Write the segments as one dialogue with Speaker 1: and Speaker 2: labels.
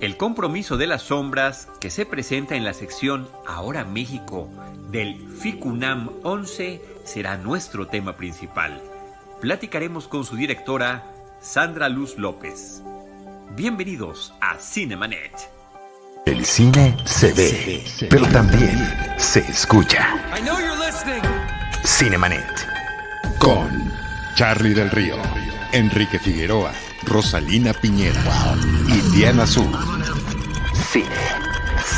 Speaker 1: El compromiso de las sombras que se presenta en la sección Ahora México del FICUNAM 11 será nuestro tema principal. Platicaremos con su directora, Sandra Luz López. Bienvenidos a Cinemanet.
Speaker 2: El cine se ve, pero también se escucha. Cinemanet. Con Charlie del Río, Enrique Figueroa, Rosalina Piñera y Diana Azul.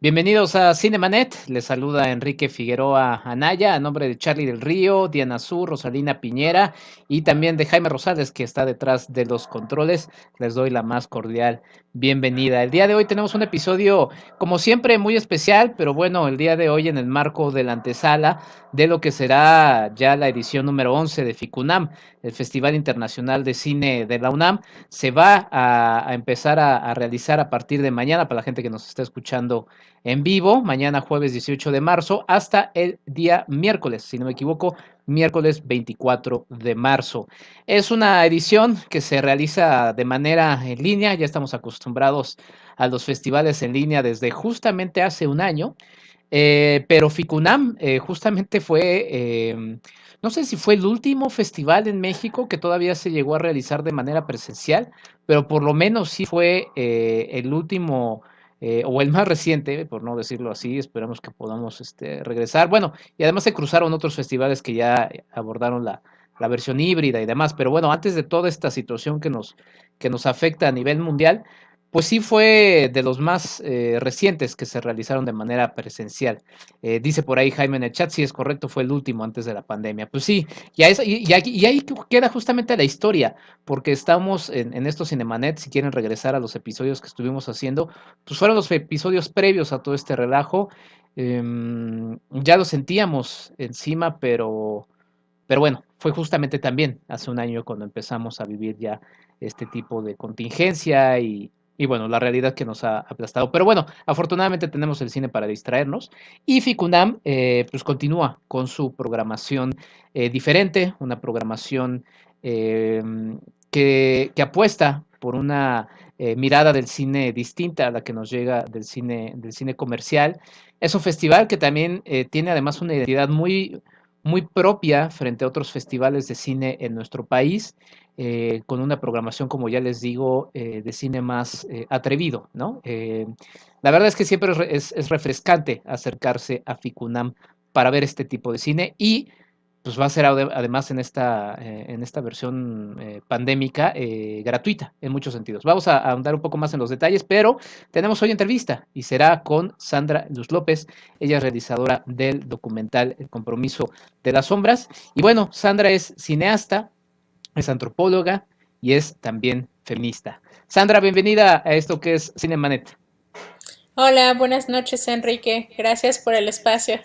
Speaker 3: Bienvenidos a Cinemanet, les saluda Enrique Figueroa Anaya, a nombre de Charlie del Río, Diana Azul, Rosalina Piñera y también de Jaime Rosales, que está detrás de los controles. Les doy la más cordial bienvenida. El día de hoy tenemos un episodio, como siempre, muy especial, pero bueno, el día de hoy en el marco de la antesala de lo que será ya la edición número 11 de FICUNAM, el Festival Internacional de Cine de la UNAM, se va a, empezar a, a, realizar a partir de mañana, para la gente que nos está escuchando en vivo, mañana jueves 18 de marzo, hasta el día miércoles, si no me equivoco, miércoles 24 de marzo. Es una edición que se realiza de manera en línea, ya estamos acostumbrados a los festivales en línea desde justamente hace un año, eh, pero FICUNAM eh, justamente fue, eh, no sé si fue el último festival en México que todavía se llegó a realizar de manera presencial, pero por lo menos sí fue el último eh, o el más reciente, por no decirlo así, esperamos que podamos este, regresar. Bueno, y además se cruzaron otros festivales que ya abordaron la, la versión híbrida y demás, pero bueno, antes de toda esta situación que nos, que nos afecta a nivel mundial, pues sí fue de los más eh, recientes que se realizaron de manera presencial. Eh, dice por ahí Jaime en el chat, sí es correcto, fue el último antes de la pandemia. Pues sí, y, y, ahí queda justamente la historia, porque estamos en, en estos Cinemanet, si quieren regresar a los episodios que estuvimos haciendo, pues fueron los episodios previos a todo este relajo. Em, ya lo sentíamos encima, pero, pero bueno, fue justamente también hace un año cuando empezamos a vivir ya este tipo de contingencia y, y bueno, la realidad que nos ha aplastado. Pero bueno, afortunadamente tenemos el cine para distraernos. Y Ficunam eh, pues continúa con su programación eh, diferente, una programación eh, que, que, apuesta por una mirada del cine distinta a la que nos llega del cine, del cine comercial. Es un festival que también tiene además una identidad muy, muy propia frente a otros festivales de cine en nuestro país. Eh, con una programación, como ya les digo, eh, de cine más eh, atrevido, ¿no? la verdad es que siempre es, es, refrescante acercarse a Ficunam para ver este tipo de cine y pues va a ser además en esta, en esta versión pandémica gratuita en muchos sentidos. Vamos a, ahondar un poco más en los detalles, pero tenemos hoy entrevista y será con Sandra Luz López, ella es realizadora del documental El compromiso de las sombras. Y bueno, Sandra es cineasta, es antropóloga y es también feminista. Sandra, bienvenida a esto que es Cinemanet.
Speaker 4: Hola, buenas noches Enrique, gracias por el espacio.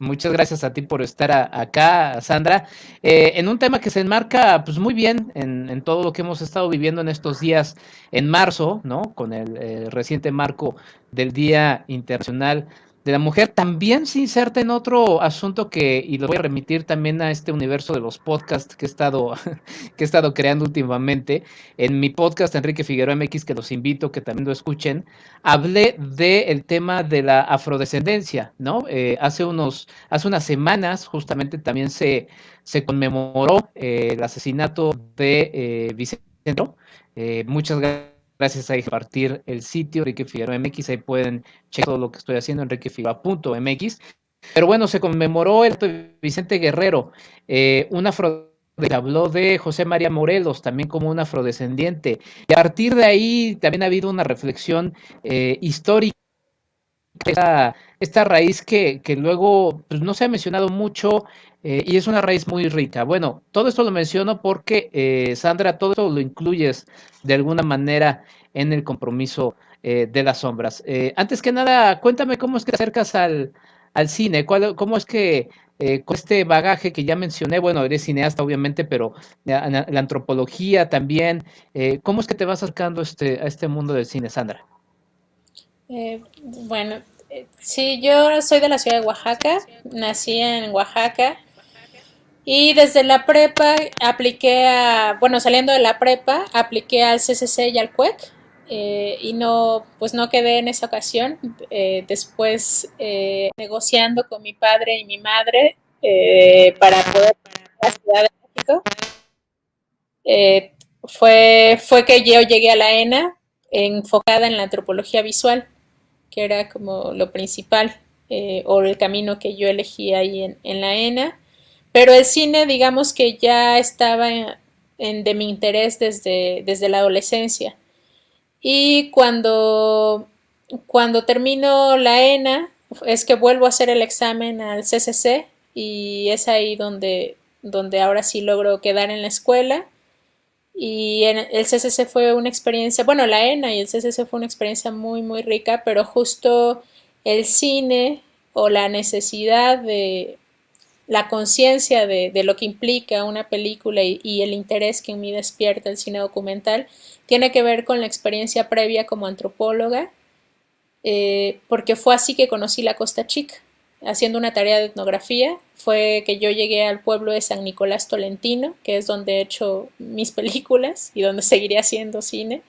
Speaker 3: Muchas gracias a ti por estar acá, Sandra, eh, en un tema que se enmarca pues muy bien en, todo lo que hemos estado viviendo en estos días en marzo, ¿no? Con el eh, reciente marco del Día Internacional de la mujer también se inserta en otro asunto que, y lo voy a remitir también a este universo de los podcasts que he estado, que he estado creando últimamente. En mi podcast, Enrique Figueroa MX, que los invito que también lo escuchen, hablé del tema de la afrodescendencia, ¿no? Eh, hace, unos, hace unas semanas justamente también se, se conmemoró eh, el asesinato de eh, Vicente. Eh, muchas gracias Gracias a compartir el sitio Enrique Figueroa MX, ahí pueden checar todo lo que estoy haciendo, enriquefigueroa.mx. Pero bueno, se conmemoró el de Vicente Guerrero, eh, un afro habló de José María Morelos también como un afrodescendiente. Y a partir de ahí también ha habido una reflexión eh, histórica. Esta, esta raíz que, que luego pues, no se ha mencionado mucho eh, y es una raíz muy rica. Bueno, todo esto lo menciono porque, eh, Sandra, todo esto lo incluyes de alguna manera en el compromiso eh, de las sombras. antes que nada, cuéntame cómo es que te acercas al, al cine, cómo es que con este bagaje que ya mencioné, bueno, eres cineasta obviamente, pero la, la antropología también, ¿cómo es que te vas acercando este, a este mundo del cine, Sandra?
Speaker 4: Bueno, Sí, yo soy de la ciudad de Oaxaca, nací en Oaxaca y desde la prepa apliqué a, bueno, saliendo de la prepa, apliqué al CCC y al CUEC eh, y no, pues no quedé en esa ocasión. Eh, después eh, negociando con mi padre y mi madre para poder a la Ciudad de México, fue, fue que yo llegué a la ENA enfocada en la antropología visual que era como lo principal eh, o el camino que yo elegí ahí en, la ENA. Pero el cine, digamos que ya estaba en, de mi interés desde, desde la adolescencia. Y cuando, cuando termino la ENA, es que vuelvo a hacer el examen al CCC y es ahí donde, donde ahora sí logro quedar en la escuela y el CCC fue una experiencia, bueno, la ENA y el CCC fue una experiencia muy, muy rica, pero justo el cine o la necesidad de la conciencia de, lo que implica una película y, el interés que en mí despierta el cine documental tiene que ver con la experiencia previa como antropóloga, eh, porque fue así que conocí la Costa Chica haciendo una tarea de etnografía fue que yo llegué al pueblo de San Nicolás Tolentino, que es donde he hecho mis películas y donde seguiré haciendo cine.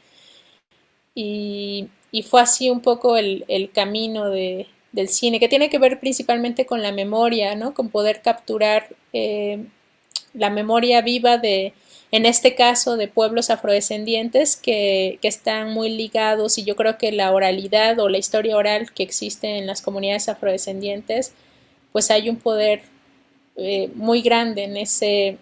Speaker 4: Y, fue así un poco el, camino del cine, que tiene que ver principalmente con la memoria, ¿no? con poder capturar eh, la memoria viva de, en este caso, de pueblos afrodescendientes que, que, están muy ligados y yo creo que la oralidad o la historia oral que existe en las comunidades afrodescendientes, pues hay un poder eh, muy grande en, ese,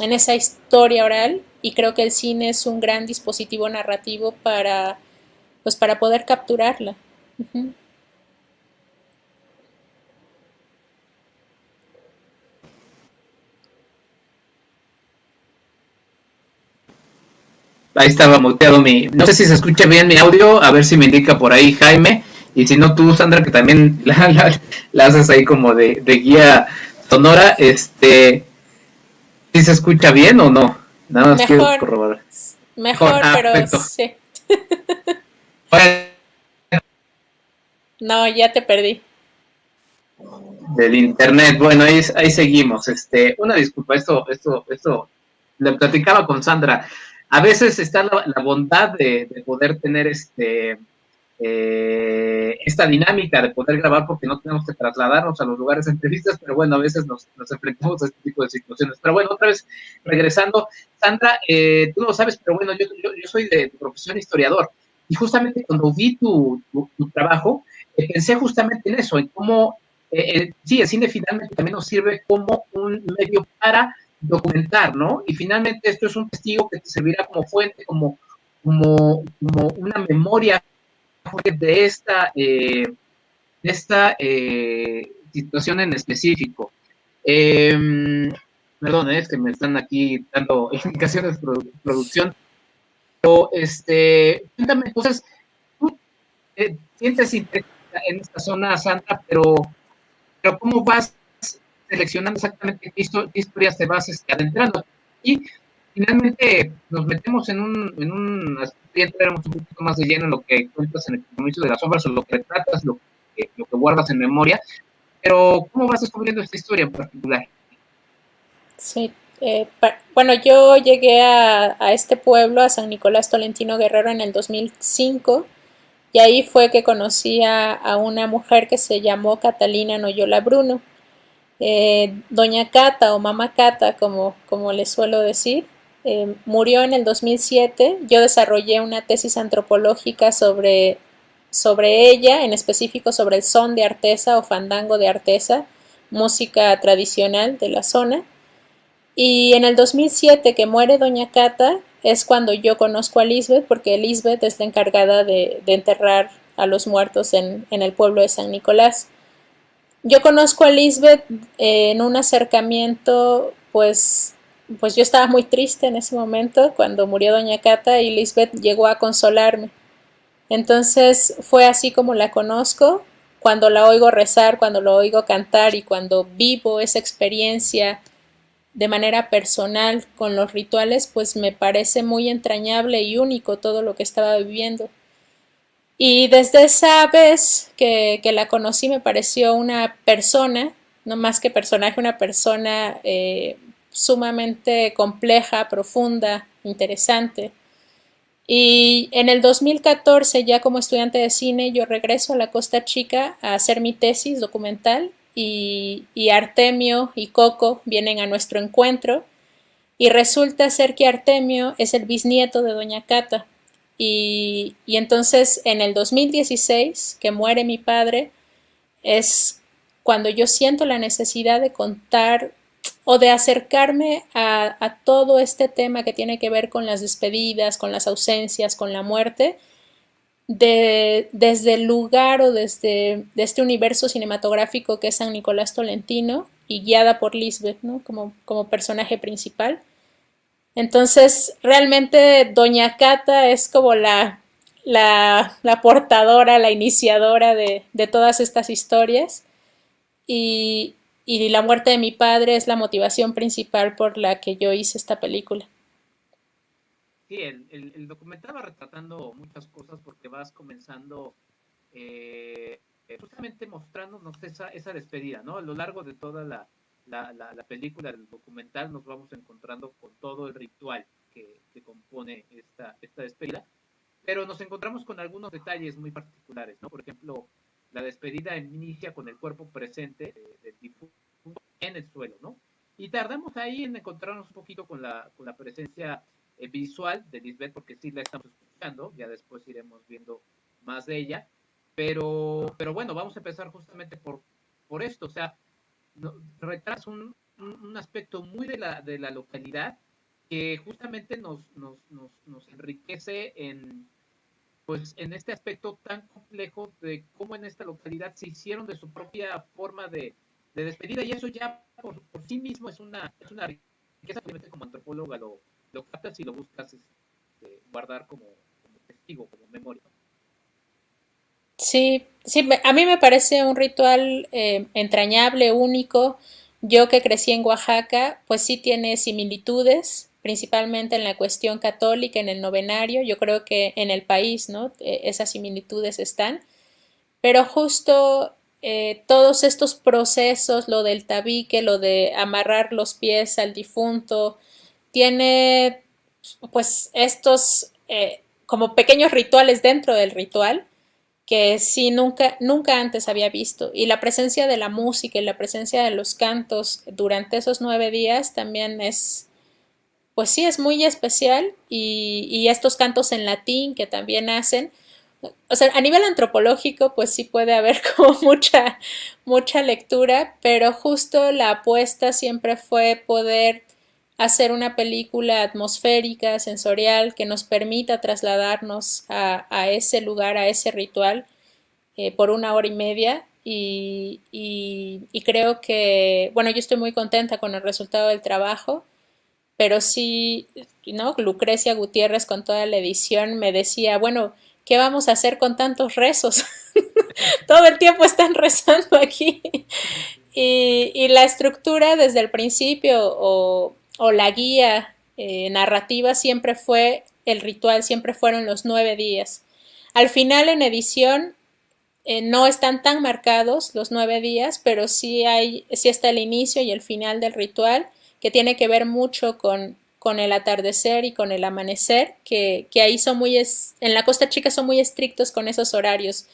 Speaker 4: en esa historia oral y creo que el cine es un gran dispositivo narrativo para, pues para poder capturarla.
Speaker 3: Ahí estaba muteado mi. No sé si se escucha bien mi audio, a ver si me indica por ahí Jaime. Y si no, tú, Sandra, que también la, haces ahí como de, de guía Sonora, este, ¿sí se escucha bien o no?
Speaker 4: Nada más quiero corroborar. Mejor, ah, pero sí. no, ya te perdí.
Speaker 3: Del internet, bueno, ahí, ahí seguimos. Este, una disculpa, esto, esto, esto, le platicaba con Sandra. A veces está la, bondad de, de, poder tener este eh, esta dinámica de poder grabar porque no tenemos que trasladarnos a los lugares de entrevistas, pero bueno, a veces nos, enfrentamos a este tipo de situaciones. Pero bueno, otra vez, regresando, Sandra, eh, tú lo sabes, pero bueno, yo, soy de, profesión historiador y justamente cuando vi tu, trabajo, eh, pensé justamente en eso, en cómo, sí, el cine finalmente también nos sirve como un medio para documentar, ¿no? Y finalmente esto es un testigo que te servirá como fuente, como, como, una memoria de esta, eh, esta eh, situación en específico. Em, perdón, es que me están aquí dando indicaciones de producción. Pero, este, cuéntame, entonces, tú eh, sientes en esta zona santa, pero, pero ¿cómo vas seleccionando exactamente qué, historias te vas este, adentrando? Y finalmente nos metemos en un, en un entraremos un poquito más de lleno en lo que cuentas en el compromiso de las obras o lo que retratas, lo que, lo que guardas en memoria, pero ¿cómo vas descubriendo esta historia en particular?
Speaker 4: Sí, eh, bueno, yo llegué a, a, este pueblo, a San Nicolás Tolentino Guerrero, en el 2005, y ahí fue que conocí a, a una mujer que se llamó Catalina Noyola Bruno. Eh, Doña Cata o Mamá Cata, como, como le suelo decir, eh, murió en el 2007. Yo desarrollé una tesis antropológica sobre, sobre ella, en específico sobre el son de Artesa o fandango de Artesa, música tradicional de la zona. Y en el 2007 que muere Doña Cata es cuando yo conozco a Lisbeth, porque Lisbeth es la encargada de, enterrar a los muertos en, en, el pueblo de San Nicolás. Yo conozco a Lisbeth en un acercamiento pues pues yo estaba muy triste en ese momento cuando murió doña Cata y Lisbeth llegó a consolarme. Entonces fue así como la conozco, cuando la oigo rezar, cuando la oigo cantar y cuando vivo esa experiencia de manera personal con los rituales, pues me parece muy entrañable y único todo lo que estaba viviendo. Y desde esa vez que, la conocí me pareció una persona, no más que personaje, una persona eh, sumamente compleja, profunda, interesante. Y en el 2014, ya como estudiante de cine, yo regreso a la Costa Chica a hacer mi tesis documental y Artemio y Coco vienen a nuestro encuentro y resulta ser que Artemio es el bisnieto de Doña Cata. Y, entonces en el 2016, que muere mi padre, es cuando yo siento la necesidad de contar o de acercarme a, todo este tema que tiene que ver con las despedidas, con las ausencias, con la muerte, de, desde el lugar o desde este universo cinematográfico que es San Nicolás Tolentino y guiada por Lisbeth ¿no? como personaje principal. Entonces, realmente Doña Cata es como la, la, portadora, la iniciadora de, todas estas historias. Y, y la muerte de mi padre es la motivación principal por la que yo hice esta película.
Speaker 3: Sí, el, documental va retratando muchas cosas porque vas comenzando eh, justamente mostrándonos esa, esa despedida, ¿no? A lo largo de toda la, la, película, el documental, nos vamos encontrando con todo el ritual que, que, compone esta, esta despedida, pero nos encontramos con algunos detalles muy particulares, ¿no? Por ejemplo, la despedida inicia con el cuerpo presente del difunto en el suelo, ¿no? Y tardamos ahí en encontrarnos un poquito con la, con la presencia eh, visual de Lisbeth, porque sí la estamos escuchando, ya después iremos viendo más de ella. Pero, pero bueno, vamos a empezar justamente por, por esto, o sea, no, un, un, aspecto muy de la, de la localidad que justamente nos, nos, nos, nos enriquece en, pues en este aspecto tan complejo de cómo en esta localidad se hicieron de su propia forma de, despedida y eso ya por, sí mismo es una, es una riqueza que como antropóloga lo, lo captas y lo buscas este, guardar como, testigo, como memoria.
Speaker 4: Sí, sí, a mí me parece un ritual eh, entrañable, único. Yo que crecí en Oaxaca, pues sí tiene similitudes, principalmente en la cuestión católica, en el novenario. Yo creo que en el país, ¿no? E, esas similitudes están. Pero justo eh, todos estos procesos, lo del tabique, lo de amarrar los pies al difunto, tiene pues estos eh, como pequeños rituales dentro del ritual que sí nunca, nunca antes había visto. Y la presencia de la música y la presencia de los cantos durante esos nueve días también es, pues sí es muy especial y, estos cantos en latín que también hacen, o sea, a nivel antropológico, pues sí puede haber como mucha, mucha lectura, pero justo la apuesta siempre fue poder hacer una película atmosférica, sensorial, que nos permita trasladarnos a, ese lugar, a ese ritual, eh, por una hora y media. y, creo que, bueno, yo estoy muy contenta con el resultado del trabajo pero sí, ¿no? Lucrecia Gutiérrez con toda la edición me decía, bueno, ¿qué vamos a hacer con tantos rezos? Todo el tiempo están rezando aquí. y, la estructura desde el principio o, la guía eh, narrativa siempre fue el ritual, siempre fueron los nueve días. Al final en edición eh, no están tan marcados los nueve días, pero sí hay, sí está el inicio y el final del ritual que tiene que ver mucho con, con el atardecer y con el amanecer, que, que ahí son muy, en la Costa Chica son muy estrictos con esos horarios.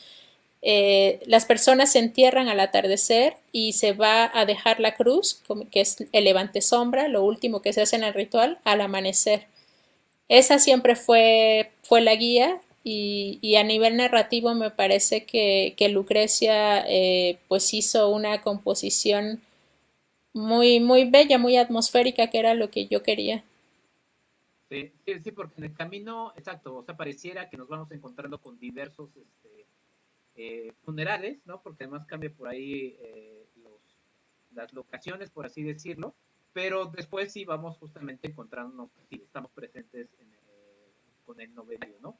Speaker 4: Eh, las personas se entierran al atardecer y se va a dejar la cruz, que es el levante sombra, lo último que se hace en el ritual, al amanecer. Esa siempre fue, fue la guía y, a nivel narrativo me parece que, que Lucrecia eh, pues hizo una composición muy, muy bella, muy atmosférica, que era lo que yo quería.
Speaker 3: Sí, sí, porque en el camino, exacto, o sea, pareciera que nos vamos encontrando con diversos este, eh, funerales, ¿no? Porque además cambia por ahí eh, los, las locaciones, por así decirlo, pero después sí vamos justamente encontrándonos, sí, estamos presentes eh, con el novenario, ¿no?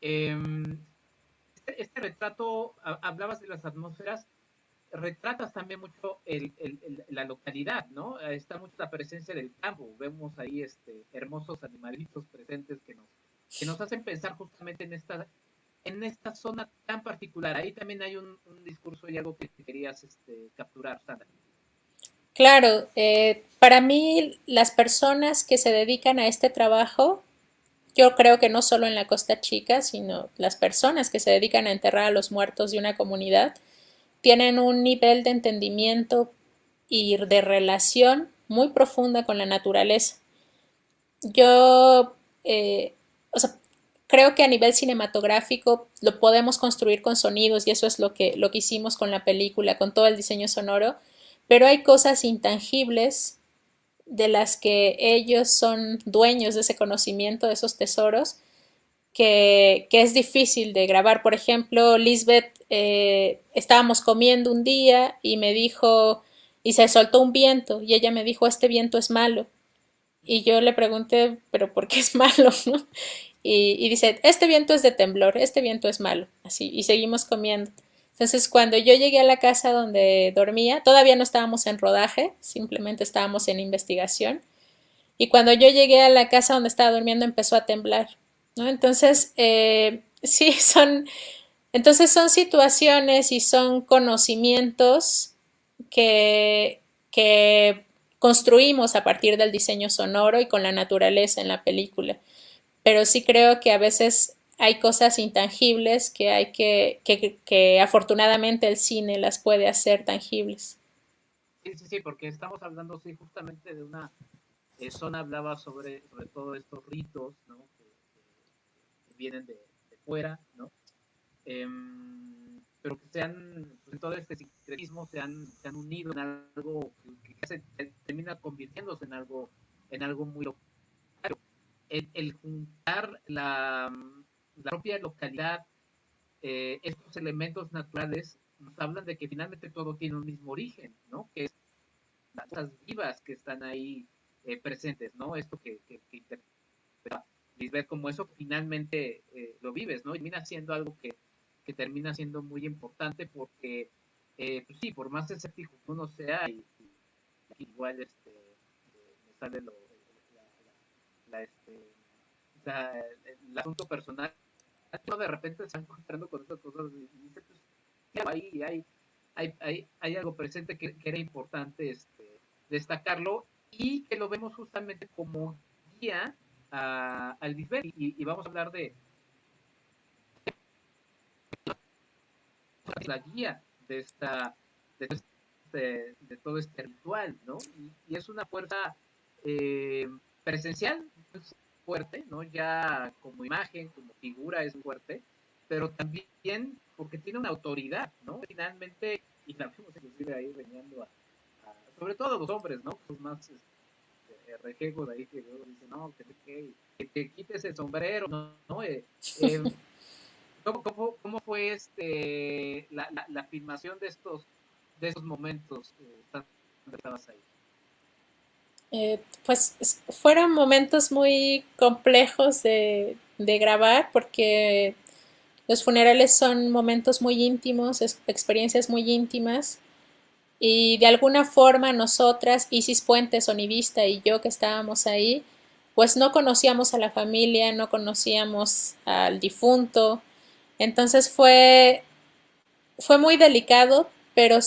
Speaker 3: Em, este, este, retrato, hablabas de las atmósferas, retratas también mucho la localidad, ¿no? Está mucho la presencia del campo, vemos ahí este, hermosos animalitos presentes que nos, que nos hacen pensar justamente en esta en esta zona tan particular? Ahí también hay un, discurso y algo que querías este, capturar, Sandra.
Speaker 4: Claro, eh, para mí las personas que se dedican a este trabajo, yo creo que no solo en la Costa Chica, sino las personas que se dedican a enterrar a los muertos de una comunidad, tienen un nivel de entendimiento y de relación muy profunda con la naturaleza. Yo, eh, o sea, creo que a nivel cinematográfico lo podemos construir con sonidos y eso es lo que, lo que hicimos con la película, con todo el diseño sonoro, pero hay cosas intangibles de las que ellos son dueños de ese conocimiento, de esos tesoros, que, es difícil de grabar. Por ejemplo, Lisbeth, eh, estábamos comiendo un día y me dijo, y se soltó un viento, y ella me dijo, este viento es malo. Y yo le pregunté, pero ¿por qué es malo? Y, y dice, este viento es de temblor, este viento es malo. Así, y seguimos comiendo. Entonces, cuando yo llegué a la casa donde dormía, todavía no estábamos en rodaje, simplemente estábamos en investigación. Y cuando yo llegué a la casa donde estaba durmiendo, empezó a temblar. ¿no? Entonces, eh, sí, son, entonces son situaciones y son conocimientos que, que construimos a partir del diseño sonoro y con la naturaleza en la película. Pero sí creo que a veces hay cosas intangibles que hay que, que, afortunadamente el cine las puede hacer tangibles.
Speaker 3: Sí, sí, sí, porque estamos hablando sí, justamente de una eh, zona, hablaba sobre, sobre todo estos ritos, ¿no? Que, vienen de, fuera, ¿no? Em, pero que se han, pues, todo este sincretismo se han, se han unido en algo que, termina convirtiéndose en algo, en algo muy local. El juntar la, la propia localidad, eh, estos elementos naturales nos hablan de que finalmente todo tiene un mismo origen, ¿no? Que es las cosas vivas que están ahí eh, presentes, ¿no? Esto que, que, que como eso finalmente eh, lo vives, ¿no? Y termina siendo algo que, que termina siendo muy importante porque, pues sí, por más escéptico que uno sea, y, igual este, me sale lo, este, el asunto personal de repente se va encontrando con estas cosas y dice, pues, ahí hay, hay, hay, hay, algo presente que, era importante este, destacarlo y que lo vemos justamente como guía al y, y, vamos a hablar de la guía de esta de, este, de todo este ritual, ¿no? Y, y es una fuerza eh, presencial, pues, fuerte, ¿no? Ya como imagen, como figura es fuerte, pero también porque tiene una autoridad, ¿no? Finalmente, y la inclusive ahí veniendo a, sobre todo los hombres, ¿no? Los más este, rejegos ahí que luego dicen, no, que, que, te quites el sombrero, ¿no? Eh, eh, ¿cómo, cómo, fue este la, la, la, filmación de estos de esos momentos eh, estabas ahí?
Speaker 4: Eh, pues fueron momentos muy complejos de, grabar porque los funerales son momentos muy íntimos, experiencias muy íntimas y de alguna forma nosotras, Isis Puentes, Sonivista y yo que estábamos ahí, pues no conocíamos a la familia, no conocíamos al difunto, entonces fue, fue muy delicado, pero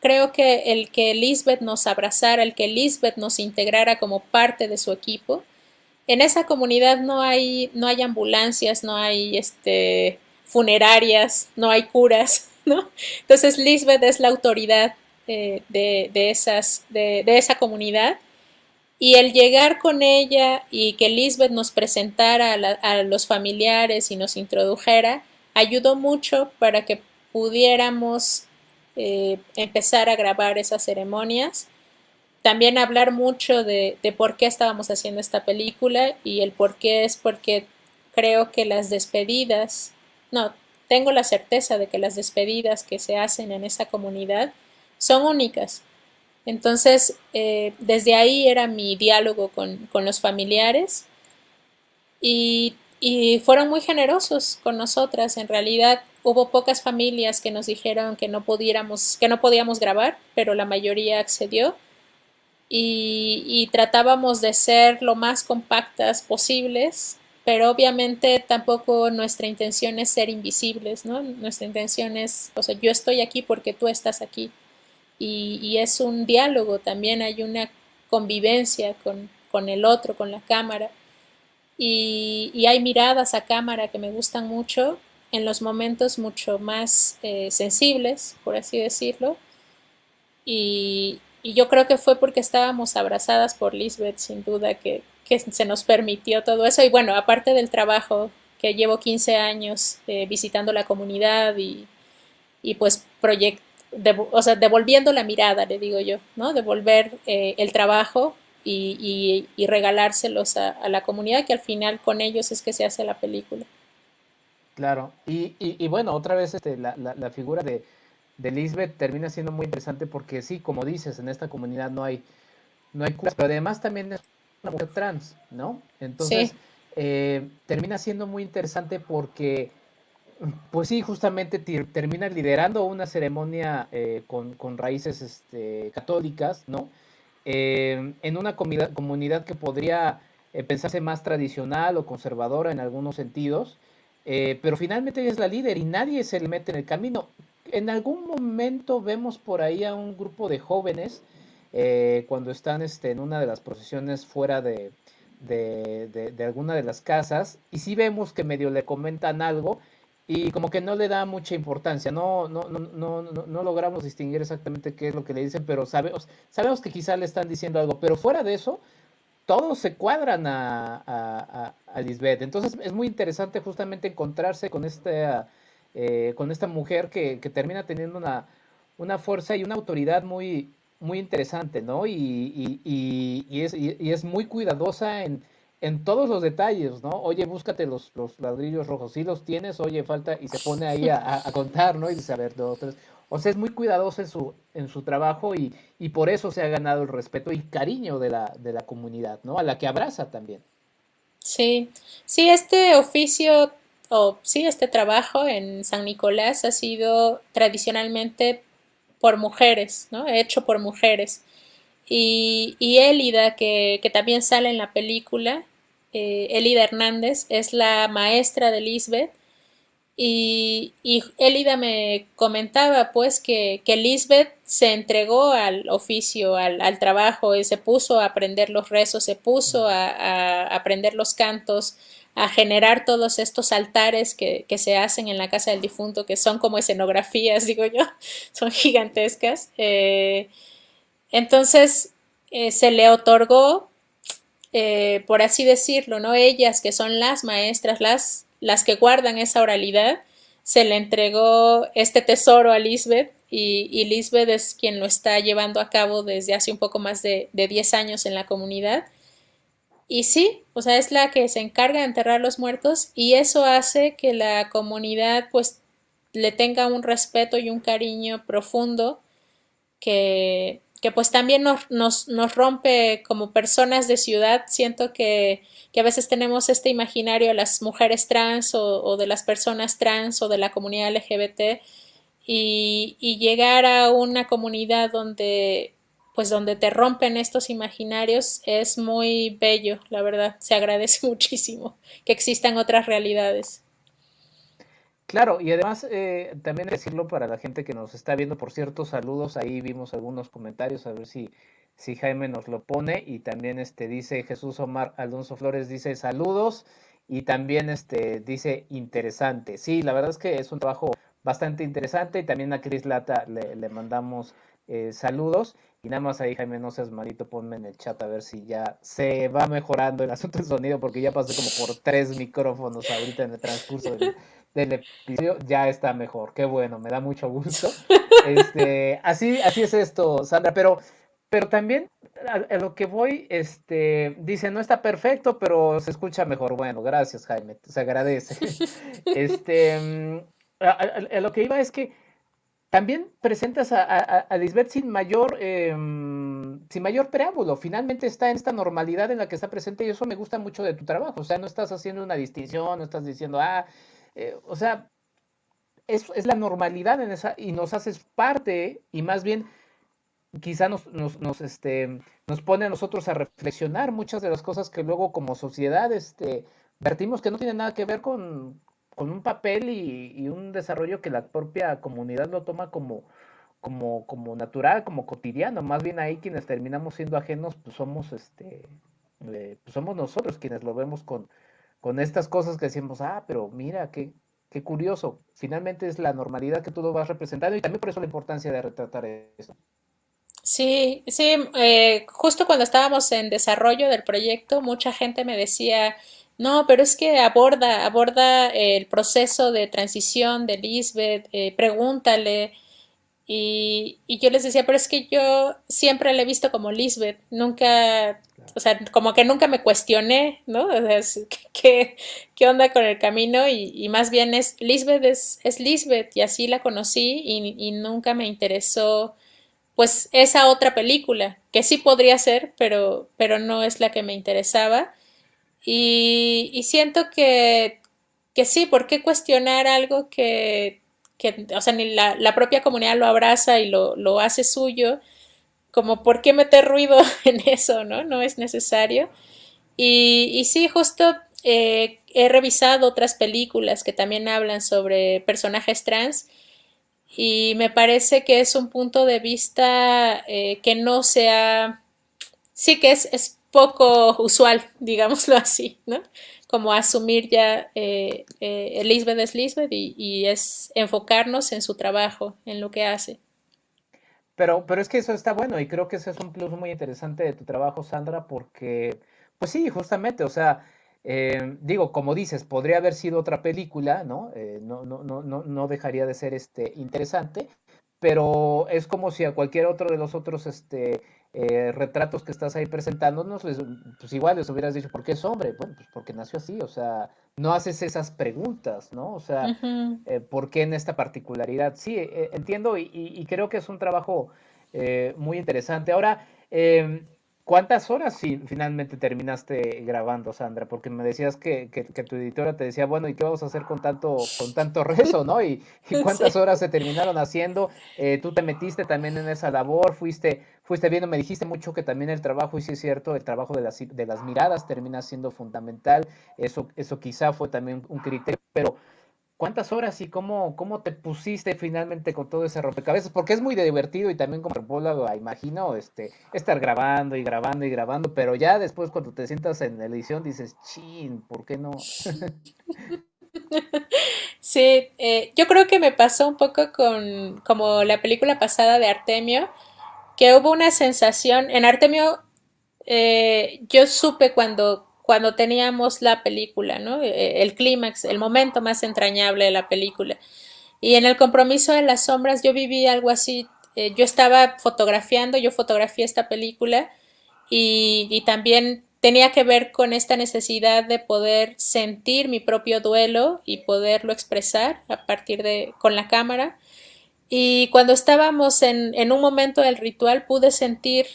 Speaker 4: creo que el que Lisbeth nos abrazara, el que Lisbeth nos integrara como parte de su equipo, en esa comunidad no hay, no hay ambulancias, no hay este, funerarias, no hay curas, ¿no? Entonces Lisbeth es la autoridad eh, de, esas, de, esa comunidad y el llegar con ella y que Lisbeth nos presentara a los familiares y nos introdujera, ayudó mucho para que pudiéramos eh, empezar a grabar esas ceremonias. También hablar mucho de, por qué estábamos haciendo esta película y el por qué es porque creo que las despedidas, no, tengo la certeza de que las despedidas que se hacen en esa comunidad son únicas. Entonces, eh, desde ahí era mi diálogo con, los familiares y, y, fueron muy generosos con nosotras. En realidad, hubo pocas familias que nos dijeron que no pudiéramos, que no podíamos grabar, pero la mayoría accedió. Y, tratábamos de ser lo más compactas posibles pero obviamente tampoco nuestra intención es ser invisibles, ¿no? Nuestra intención es, o sea, yo estoy aquí porque tú estás aquí. Y, es un diálogo también, hay una convivencia con, el otro, con la cámara. Y, hay miradas a cámara que me gustan mucho en los momentos mucho más eh, sensibles, por así decirlo. Y, y yo creo que fue porque estábamos abrazadas por Lisbeth, sin duda, que, se nos permitió todo eso. Y bueno, aparte del trabajo que llevo 15 años eh, visitando la comunidad y, pues proyect, o sea, devolviendo la mirada, le digo yo, ¿no? Devolver eh, el trabajo y, regalárselos a, la comunidad, que al final con ellos es que se hace la película.
Speaker 3: Claro, y, bueno, otra vez este, la figura de, de Lisbeth termina siendo muy interesante porque sí, como dices, en esta comunidad no hay, no hay curas, pero además también es una mujer trans, ¿no? Entonces, eh, termina siendo muy interesante porque, pues sí, justamente termina liderando una ceremonia eh, con, con, raíces este, católicas, ¿no? Eh, en una comunidad que podría pensarse más tradicional o conservadora en algunos sentidos, pero finalmente ella es la líder y nadie se le mete en el camino. En algún momento vemos por ahí a un grupo de jóvenes eh, cuando están este, en una de las procesiones fuera de, de, alguna de las casas y sí vemos que medio le comentan algo y como que no le da mucha importancia, no, no, no, no, no, logramos distinguir exactamente qué es lo que le dicen, pero sabemos, sabemos que quizá le están diciendo algo, pero fuera de eso, todos se cuadran a, a, a Lisbeth. Entonces es muy interesante justamente encontrarse con esta eh, con esta mujer que, termina teniendo una, una, fuerza y una autoridad muy, muy interesante, ¿no? Y, y, es, y, es, muy cuidadosa en, en, todos los detalles, ¿no? Oye, búscate los, los ladrillos rojos, si los tienes, oye, falta, y se pone ahí a, contar, ¿no? Y dice, a ver, dos, tres. O sea, es muy cuidadosa en su, en su trabajo y, y por eso se ha ganado el respeto y cariño de la, de la comunidad, ¿no? A la que abraza también.
Speaker 4: Sí, sí, este oficio o sí, este trabajo en San Nicolás ha sido tradicionalmente por mujeres, ¿no? Hecho por mujeres. Y, y Elida, que, también sale en la película, eh, Elida Hernández, es la maestra de Lisbeth. Y, Elida me comentaba pues que, que Lisbeth se entregó al oficio, al, trabajo, y se puso a aprender los rezos, se puso a, a aprender los cantos, a generar todos estos altares que, se hacen en la casa del difunto, que son como escenografías, digo yo, son gigantescas. Eh, entonces, eh, se le otorgó, eh, por así decirlo, ¿no? Ellas que son las maestras, las, las que guardan esa oralidad, se le entregó este tesoro a Lisbeth y, y Lisbeth es quien lo está llevando a cabo desde hace un poco más de, de 10 años en la comunidad y sí, o sea, es la que se encarga de enterrar los muertos y eso hace que la comunidad pues le tenga un respeto y un cariño profundo que, que pues también nos, nos, nos, rompe como personas de ciudad. Siento que, que, a veces tenemos este imaginario de las mujeres trans o, o, de las personas trans o de la comunidad LGBT y, y llegar a una comunidad donde pues donde te rompen estos imaginarios es muy bello, la verdad. Se agradece muchísimo que existan otras realidades.
Speaker 3: Claro, y además eh, también decirlo para la gente que nos está viendo, por cierto, saludos, ahí vimos algunos comentarios, a ver si, si Jaime nos lo pone, y también este dice Jesús Omar Alonso Flores, dice saludos, y también este dice interesante. Sí, la verdad es que es un trabajo bastante interesante, y también a Cris Lata le, mandamos eh, saludos. Y nada más ahí, Jaime, no seas malito, ponme en el chat a ver si ya se va mejorando el asunto del sonido, porque ya pasé como por tres micrófonos ahorita en el transcurso del, episodio. Ya está mejor, qué bueno, me da mucho gusto. Este, así, así es esto, Sandra, pero, pero también a, lo que voy, este, dice, no está perfecto, pero se escucha mejor. Bueno, gracias, Jaime, se agradece. Este, mm, a lo que iba es que también presentas a, a, Lisbeth sin mayor, em, sin mayor preámbulo. Finalmente está en esta normalidad en la que está presente y eso me gusta mucho de tu trabajo. O sea, no estás haciendo una distinción, no estás diciendo, ah, eh, o sea, es, la normalidad en esa y nos haces parte y más bien quizá nos, nos, nos, este, nos pone a nosotros a reflexionar muchas de las cosas que luego como sociedad este, vertimos que no tiene nada que ver con, un papel y, un desarrollo que la propia comunidad lo toma como, como, como natural, como cotidiano. Más bien ahí quienes terminamos siendo ajenos, pues somos este, eh, pues somos nosotros quienes lo vemos con, con estas cosas que decimos, ah, pero mira, qué, qué curioso. Finalmente es la normalidad que tú lo vas representando y también por eso la importancia de retratar eso.
Speaker 4: Sí, sí, eh, justo cuando estábamos en desarrollo del proyecto, mucha gente me decía, no, pero es que aborda, aborda el proceso de transición de Lisbeth, eh, pregúntale. Y, y, yo les decía, pero es que yo siempre la he visto como Lisbeth, nunca, o sea, como que nunca me cuestioné, ¿no? O sea, ¿qué, qué onda con el camino? Y, más bien es, Lisbeth es, Lisbeth, y así la conocí y, y nunca me interesó pues esa otra película, que sí podría ser, pero, pero no es la que me interesaba. Y, y siento que, que, sí, ¿por qué cuestionar algo que, que o sea, ni la, la, propia comunidad lo abraza y lo, lo, hace suyo? Como, ¿por qué meter ruido en eso? No, no es necesario. Y, sí, justo eh, he revisado otras películas que también hablan sobre personajes trans y me parece que es un punto de vista eh, que no sea, sí que es, es, poco usual, digámoslo así, ¿no? Como asumir ya eh, eh, Lisbeth es Lisbeth y, es enfocarnos en su trabajo, en lo que hace.
Speaker 3: Pero, pero es que eso está bueno y creo que ese es un plus muy interesante de tu trabajo, Sandra, porque, pues sí, justamente, o sea, eh, digo, como dices, podría haber sido otra película, ¿no? Eh, no, no, no, no, dejaría de ser este, interesante, pero es como si a cualquier otro de los otros este, eh, retratos que estás ahí presentándonos, pues igual les hubieras dicho, ¿por qué es hombre? Bueno, pues porque nació así, o sea, no haces esas preguntas, ¿no? O sea, ¿por qué en esta particularidad? Sí, entiendo y, y, creo que es un trabajo muy interesante. Ahora, em, ¿Cuántas horas finalmente terminaste grabando, Sandra? Porque me decías que, tu editora te decía, bueno, ¿y qué vamos a hacer con tanto, con tanto rezo, no? ¿Y, cuántas horas se terminaron haciendo? Eh, tú te metiste también en esa labor, fuiste, fuiste viendo, me dijiste mucho que también el trabajo, y sí es cierto, el trabajo de las, de las miradas termina siendo fundamental, eso, eso quizá fue también un criterio, pero ¿Cuántas horas y cómo, cómo te pusiste finalmente con todo ese rompecabezas? Porque es muy divertido y también como antropólogo, imagino, este, estar grabando y grabando y grabando, pero ya después cuando te sientas en la edición dices, chin, ¿por qué no?
Speaker 4: Sí, eh, yo creo que me pasó un poco con como la película pasada de Artemio, que hubo una sensación, en Artemio eh, yo supe cuando cuando teníamos la película, ¿no? E, el clímax, el momento más entrañable de la película. Y en el compromiso de las sombras yo viví algo así. Eh, yo estaba fotografiando, yo fotografié esta película y, y, también tenía que ver con esta necesidad de poder sentir mi propio duelo y poderlo expresar a partir de con la cámara. Y cuando estábamos en, en un momento del ritual pude sentir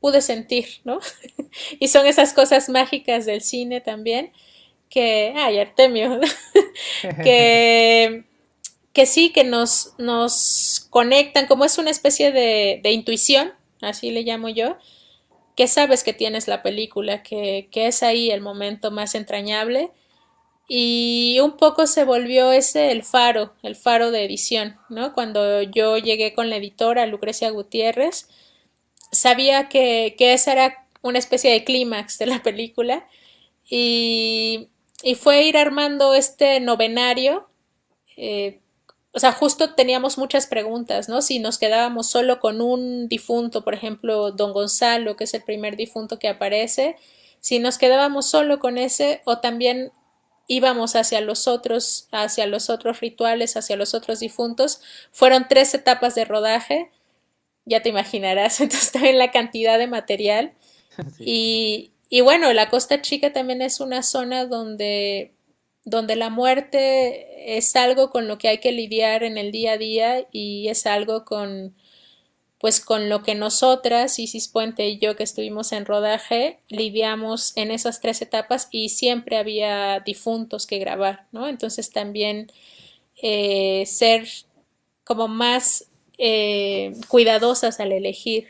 Speaker 4: pude sentir, ¿no? y son esas cosas mágicas del cine también, que, ay, Artemio, que, que sí, que nos, nos conectan, como es una especie de, de, intuición, así le llamo yo, que sabes que tienes la película, que, que es ahí el momento más entrañable. Y un poco se volvió ese el faro, el faro de edición, ¿no? Cuando yo llegué con la editora Lucrecia Gutiérrez, sabía que, que esa era una especie de clímax de la película y, y, fue ir armando este novenario. Eh, o sea, justo teníamos muchas preguntas, ¿no? Si nos quedábamos solo con un difunto, por ejemplo, don Gonzalo, que es el primer difunto que aparece, si nos quedábamos solo con ese o también íbamos hacia los otros, hacia los otros rituales, hacia los otros difuntos. Fueron tres etapas de rodaje ya te imaginarás, entonces también la cantidad de material. Y, y, bueno, la Costa Chica también es una zona donde, donde la muerte es algo con lo que hay que lidiar en el día a día y es algo con pues con lo que nosotras, Isis Puente y yo que estuvimos en rodaje, lidiamos en esas tres etapas y siempre había difuntos que grabar, ¿no? Entonces también eh, ser como más eh, cuidadosas al elegir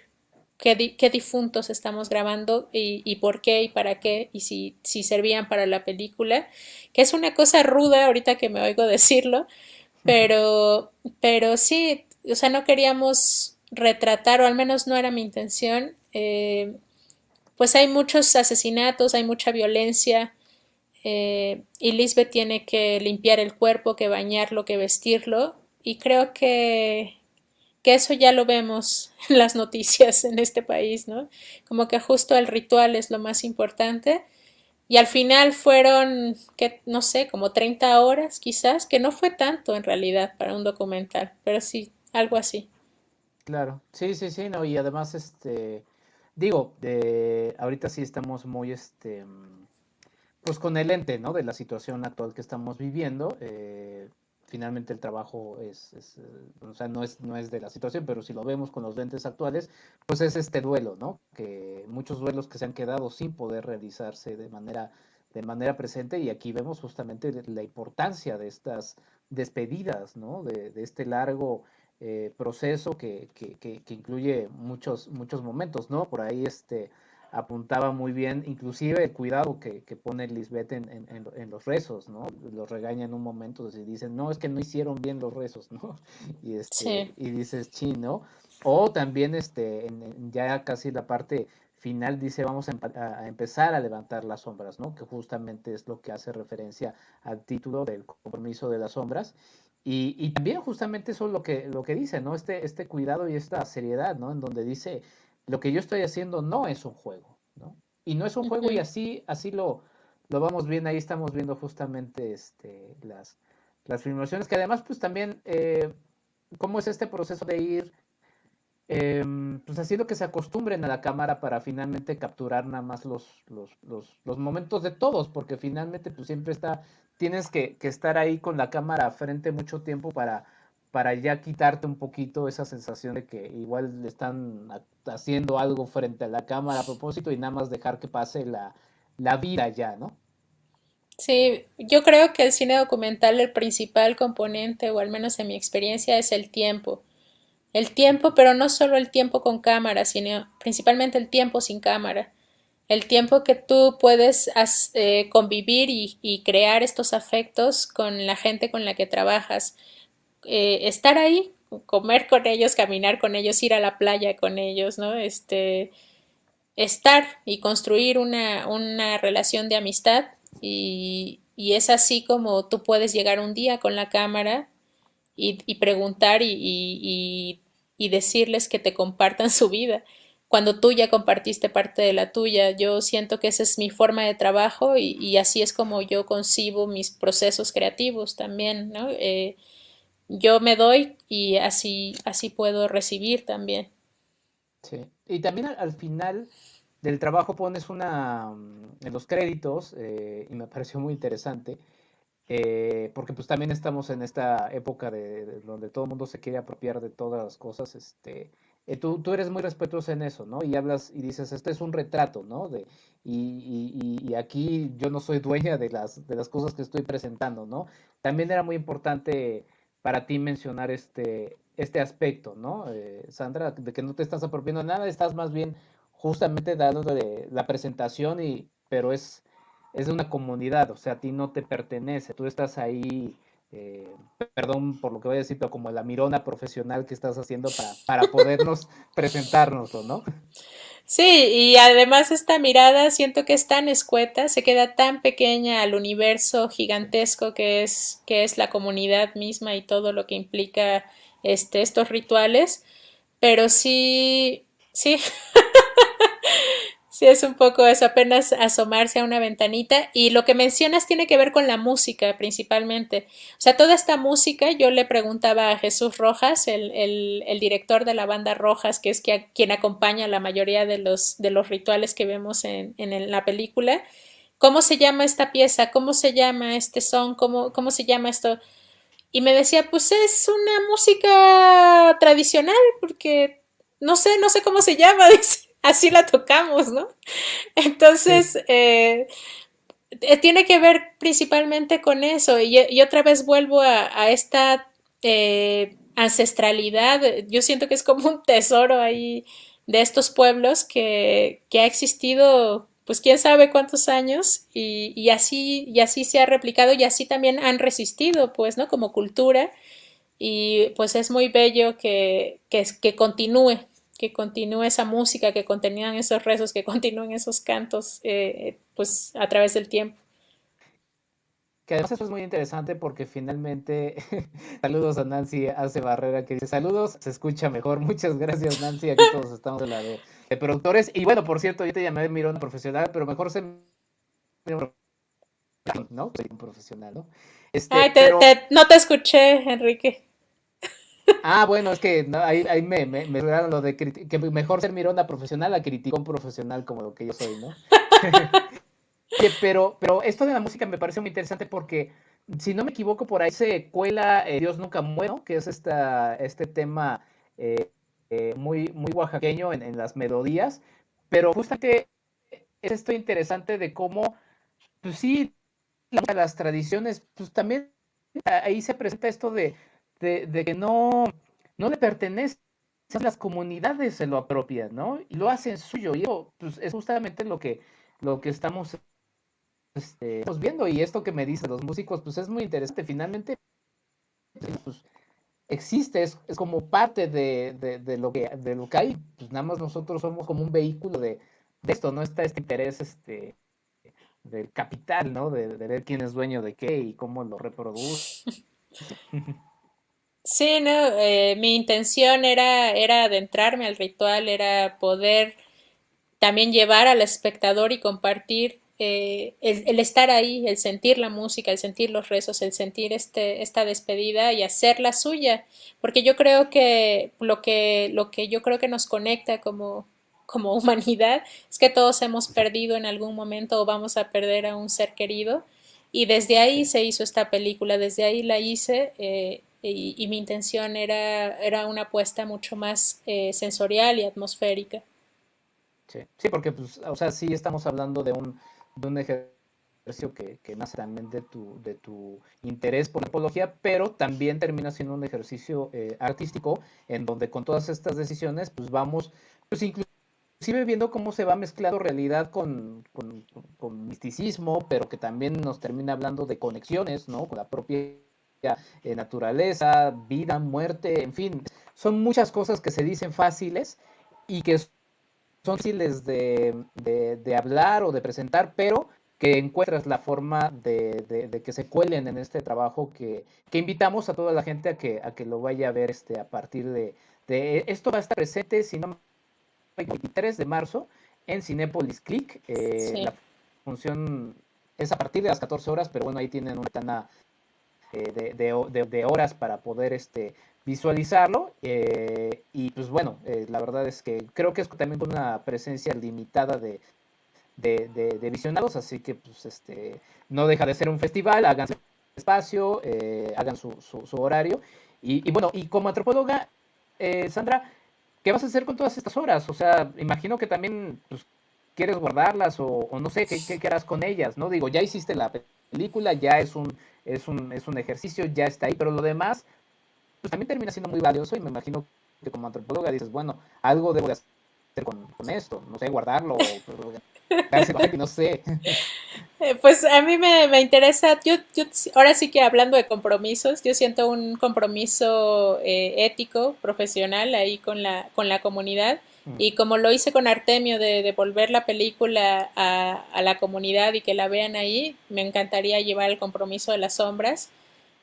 Speaker 4: qué, difuntos estamos grabando y, y, por qué y para qué y si, si servían para la película, que es una cosa ruda ahorita que me oigo decirlo, pero, pero sí, o sea, no queríamos retratar, o al menos no era mi intención, eh, pues hay muchos asesinatos, hay mucha violencia, eh, y Lisbeth tiene que limpiar el cuerpo, que bañarlo, que vestirlo, y creo que, que eso ya lo vemos en las noticias en este país, ¿no? Como que justo el ritual es lo más importante. Y al final fueron, que no sé, como 30 horas quizás, que no fue tanto en realidad para un documental, pero sí, algo así.
Speaker 3: Claro, sí, sí, sí, no, y además, este, digo, de, ahorita sí estamos muy, este, pues con el ente, ¿no? De la situación actual que estamos viviendo. Eh, finalmente el trabajo es, es eh, o sea, no es, no es de la situación, pero si lo vemos con los lentes actuales, pues es este duelo, ¿no? Que muchos duelos que se han quedado sin poder realizarse de manera, de manera presente y aquí vemos justamente la importancia de estas despedidas, ¿no? De este largo eh, proceso que, que, que, que, incluye muchos, muchos momentos, ¿no? Por ahí este apuntaba muy bien, inclusive el cuidado que, que pone Lisbeth en, en, en, los rezos, ¿no? Los regaña en un momento y dicen, no, es que no hicieron bien los rezos, ¿no? Y, este, sí. y dices, sí, ¿no? O también este, en, ya casi la parte final dice, vamos a, a, empezar a levantar las sombras, ¿no? Que justamente es lo que hace referencia al título del compromiso de las sombras. Y, y también justamente eso es lo que, lo que dice, ¿no? Este, este cuidado y esta seriedad, ¿no? En donde dice, lo que yo estoy haciendo no es un juego, ¿no? Y no es un juego y así, así lo, lo vamos viendo, ahí estamos viendo justamente este, las, las filmaciones, que además pues también, eh, cómo es este proceso de ir, eh, pues haciendo que se acostumbren a la cámara para finalmente capturar nada más los, los, los, los momentos de todos, porque finalmente pues siempre está, tienes que, estar ahí con la cámara frente mucho tiempo para para ya quitarte un poquito esa sensación de que igual le están haciendo algo frente a la cámara a propósito y nada más dejar que pase la, la vida ya, ¿no?
Speaker 4: Sí, yo creo que el cine documental el principal componente, o al menos en mi experiencia, es el tiempo. El tiempo, pero no solo el tiempo con cámara, sino principalmente el tiempo sin cámara. El tiempo que tú puedes eh, convivir y, crear estos afectos con la gente con la que trabajas eh, estar ahí, comer con ellos, caminar con ellos, ir a la playa con ellos, ¿no? Este, estar y construir una, una relación de amistad y, y, es así como tú puedes llegar un día con la cámara y, y preguntar y, decirles que te compartan su vida. Cuando tú ya compartiste parte de la tuya, yo siento que esa es mi forma de trabajo y, así es como yo concibo mis procesos creativos también, ¿no? Eh, yo me doy y así, así puedo recibir también.
Speaker 3: Sí, y también al, final del trabajo pones una, mm, en los créditos, eh, y me pareció muy interesante, eh, porque pues también estamos en esta época de, de, donde todo el mundo se quiere apropiar de todas las cosas, este, eh, tú, tú, eres muy respetuoso en eso, ¿no? Y hablas y dices, este es un retrato, ¿no? De, y, y, aquí yo no soy dueña de las, de las cosas que estoy presentando, ¿no? También era muy importante para ti mencionar este, este aspecto, ¿no? Eh, Sandra, de que no te estás apropiando nada, estás más bien justamente dándole la presentación, y, pero es, es de una comunidad, o sea, a ti no te pertenece, tú estás ahí, eh, perdón por lo que voy a decir, pero como la mirona profesional que estás haciendo para, para podernos presentárnoslo, ¿no?
Speaker 4: Sí, y además esta mirada siento que es tan escueta, se queda tan pequeña al universo gigantesco que es, que es la comunidad misma y todo lo que implica este, estos rituales, pero sí, sí, Sí, es un poco eso, apenas asomarse a una ventanita. Y lo que mencionas tiene que ver con la música principalmente. O sea, toda esta música, yo le preguntaba a Jesús Rojas, el, el, el director de la banda Rojas, que es que, quien acompaña la mayoría de los, de los rituales que vemos en, en, la película, ¿cómo se llama esta pieza? ¿Cómo se llama este son? ¿Cómo, cómo se llama esto? Y me decía, pues es una música tradicional, porque no sé, no sé cómo se llama, dice así la tocamos, ¿no? Entonces, sí. eh, eh, tiene que ver principalmente con eso. Y, y otra vez vuelvo a, a esta eh, ancestralidad. Yo siento que es como un tesoro ahí de estos pueblos que, que ha existido pues quién sabe cuántos años y, y, así y así se ha replicado y así también han resistido pues no como cultura y pues es muy bello que, que, que continúe que continúe esa música que continúan esos rezos que continúen esos cantos eh, pues a través del tiempo
Speaker 3: que además esto es muy interesante porque finalmente, saludos a Nancy Hace Barrera que dice, saludos, se escucha mejor, muchas gracias Nancy, aquí todos estamos en la de, productores. Y bueno, por cierto, yo te llamé Mirona profesional, pero mejor ser ¿no? Soy un profesional, ¿no?
Speaker 4: Este, Ay, no te escuché, Enrique.
Speaker 3: Ah, bueno, es que ahí, ahí, me, me, me lo de que mejor ser mirona profesional a criticón profesional como lo que yo soy, ¿no? pero, pero esto de la música me parece muy interesante porque, si no me equivoco, por ahí se cuela eh, Dios nunca muero, que es esta, este tema eh, eh, muy, muy oaxaqueño en, las melodías, pero justamente es esto interesante de cómo, pues sí, las tradiciones, pues también ahí se presenta esto de, de, que no, no le pertenece las comunidades se lo apropian, ¿no? Y lo hacen suyo. Y eso, pues, es justamente lo que, lo que estamos este, viendo y esto que me dicen los músicos, pues es muy interesante. Finalmente, pues, existe, es, como parte de, lo que, de lo que hay. Pues nada más nosotros somos como un vehículo de, esto, ¿no? Está este interés este, del capital, ¿no? De, ver quién es dueño de qué y cómo lo reproduce.
Speaker 4: Sí, no, eh, mi intención era, era adentrarme al ritual, era poder también llevar al espectador y compartir eh, el, estar ahí, el sentir la música, el sentir los rezos, el sentir este, esta despedida y hacerla suya, porque yo creo que lo que, lo que yo creo que nos conecta como, como humanidad es que todos hemos perdido en algún momento o vamos a perder a un ser querido. Y desde ahí se hizo esta película, desde ahí la hice eh, y, mi intención era, era una apuesta mucho más eh, sensorial y atmosférica.
Speaker 3: Sí, sí, porque pues, o sea, sí estamos hablando de un de un ejercicio que, que, nace también de tu, de tu interés por la antropología, pero también termina siendo un ejercicio eh, artístico en donde con todas estas decisiones pues vamos, pues inclusive viendo cómo se va mezclando realidad con, con, misticismo, pero que también nos termina hablando de conexiones, ¿no? Con la propia eh, naturaleza, vida, muerte, en fin, son muchas cosas que se dicen fáciles y que son fáciles de, de, hablar o de presentar, pero que encuentras la forma de, de, que se cuelen en este trabajo que, que, invitamos a toda la gente a que, a que lo vaya a ver este, a partir de, Esto va a estar presente, si no el 23 de marzo, en Cinepolis Click. Eh, la función es a partir de las 14 horas, pero bueno, ahí tienen una tana eh, de, horas para poder este, visualizarlo. Eh, y pues bueno, eh, la verdad es que creo que es también una presencia limitada de, de, visionados, así que pues este no deja de ser un festival, hagan espacio, eh, hagan su, su, horario. Y, bueno, y como antropóloga, Sandra, ¿qué vas a hacer con todas estas horas? O sea, imagino que también pues, quieres guardarlas o, no sé, ¿qué, ¿qué, harás con ellas? ¿no? Digo, ya hiciste la película, ya es un, es un, es un ejercicio, ya está ahí, pero lo demás, pues también termina siendo muy valioso y me imagino que como antropóloga dices, bueno, algo debo de hacer con, esto, no sé, guardarlo, no sé.
Speaker 4: Eh, pues a mí me, interesa, yo, yo, ahora sí que hablando de compromisos, yo siento un compromiso eh, ético, profesional ahí con la, con la comunidad. Y como lo hice con Artemio de devolver la película a, la comunidad y que la vean ahí, me encantaría llevar el compromiso de las sombras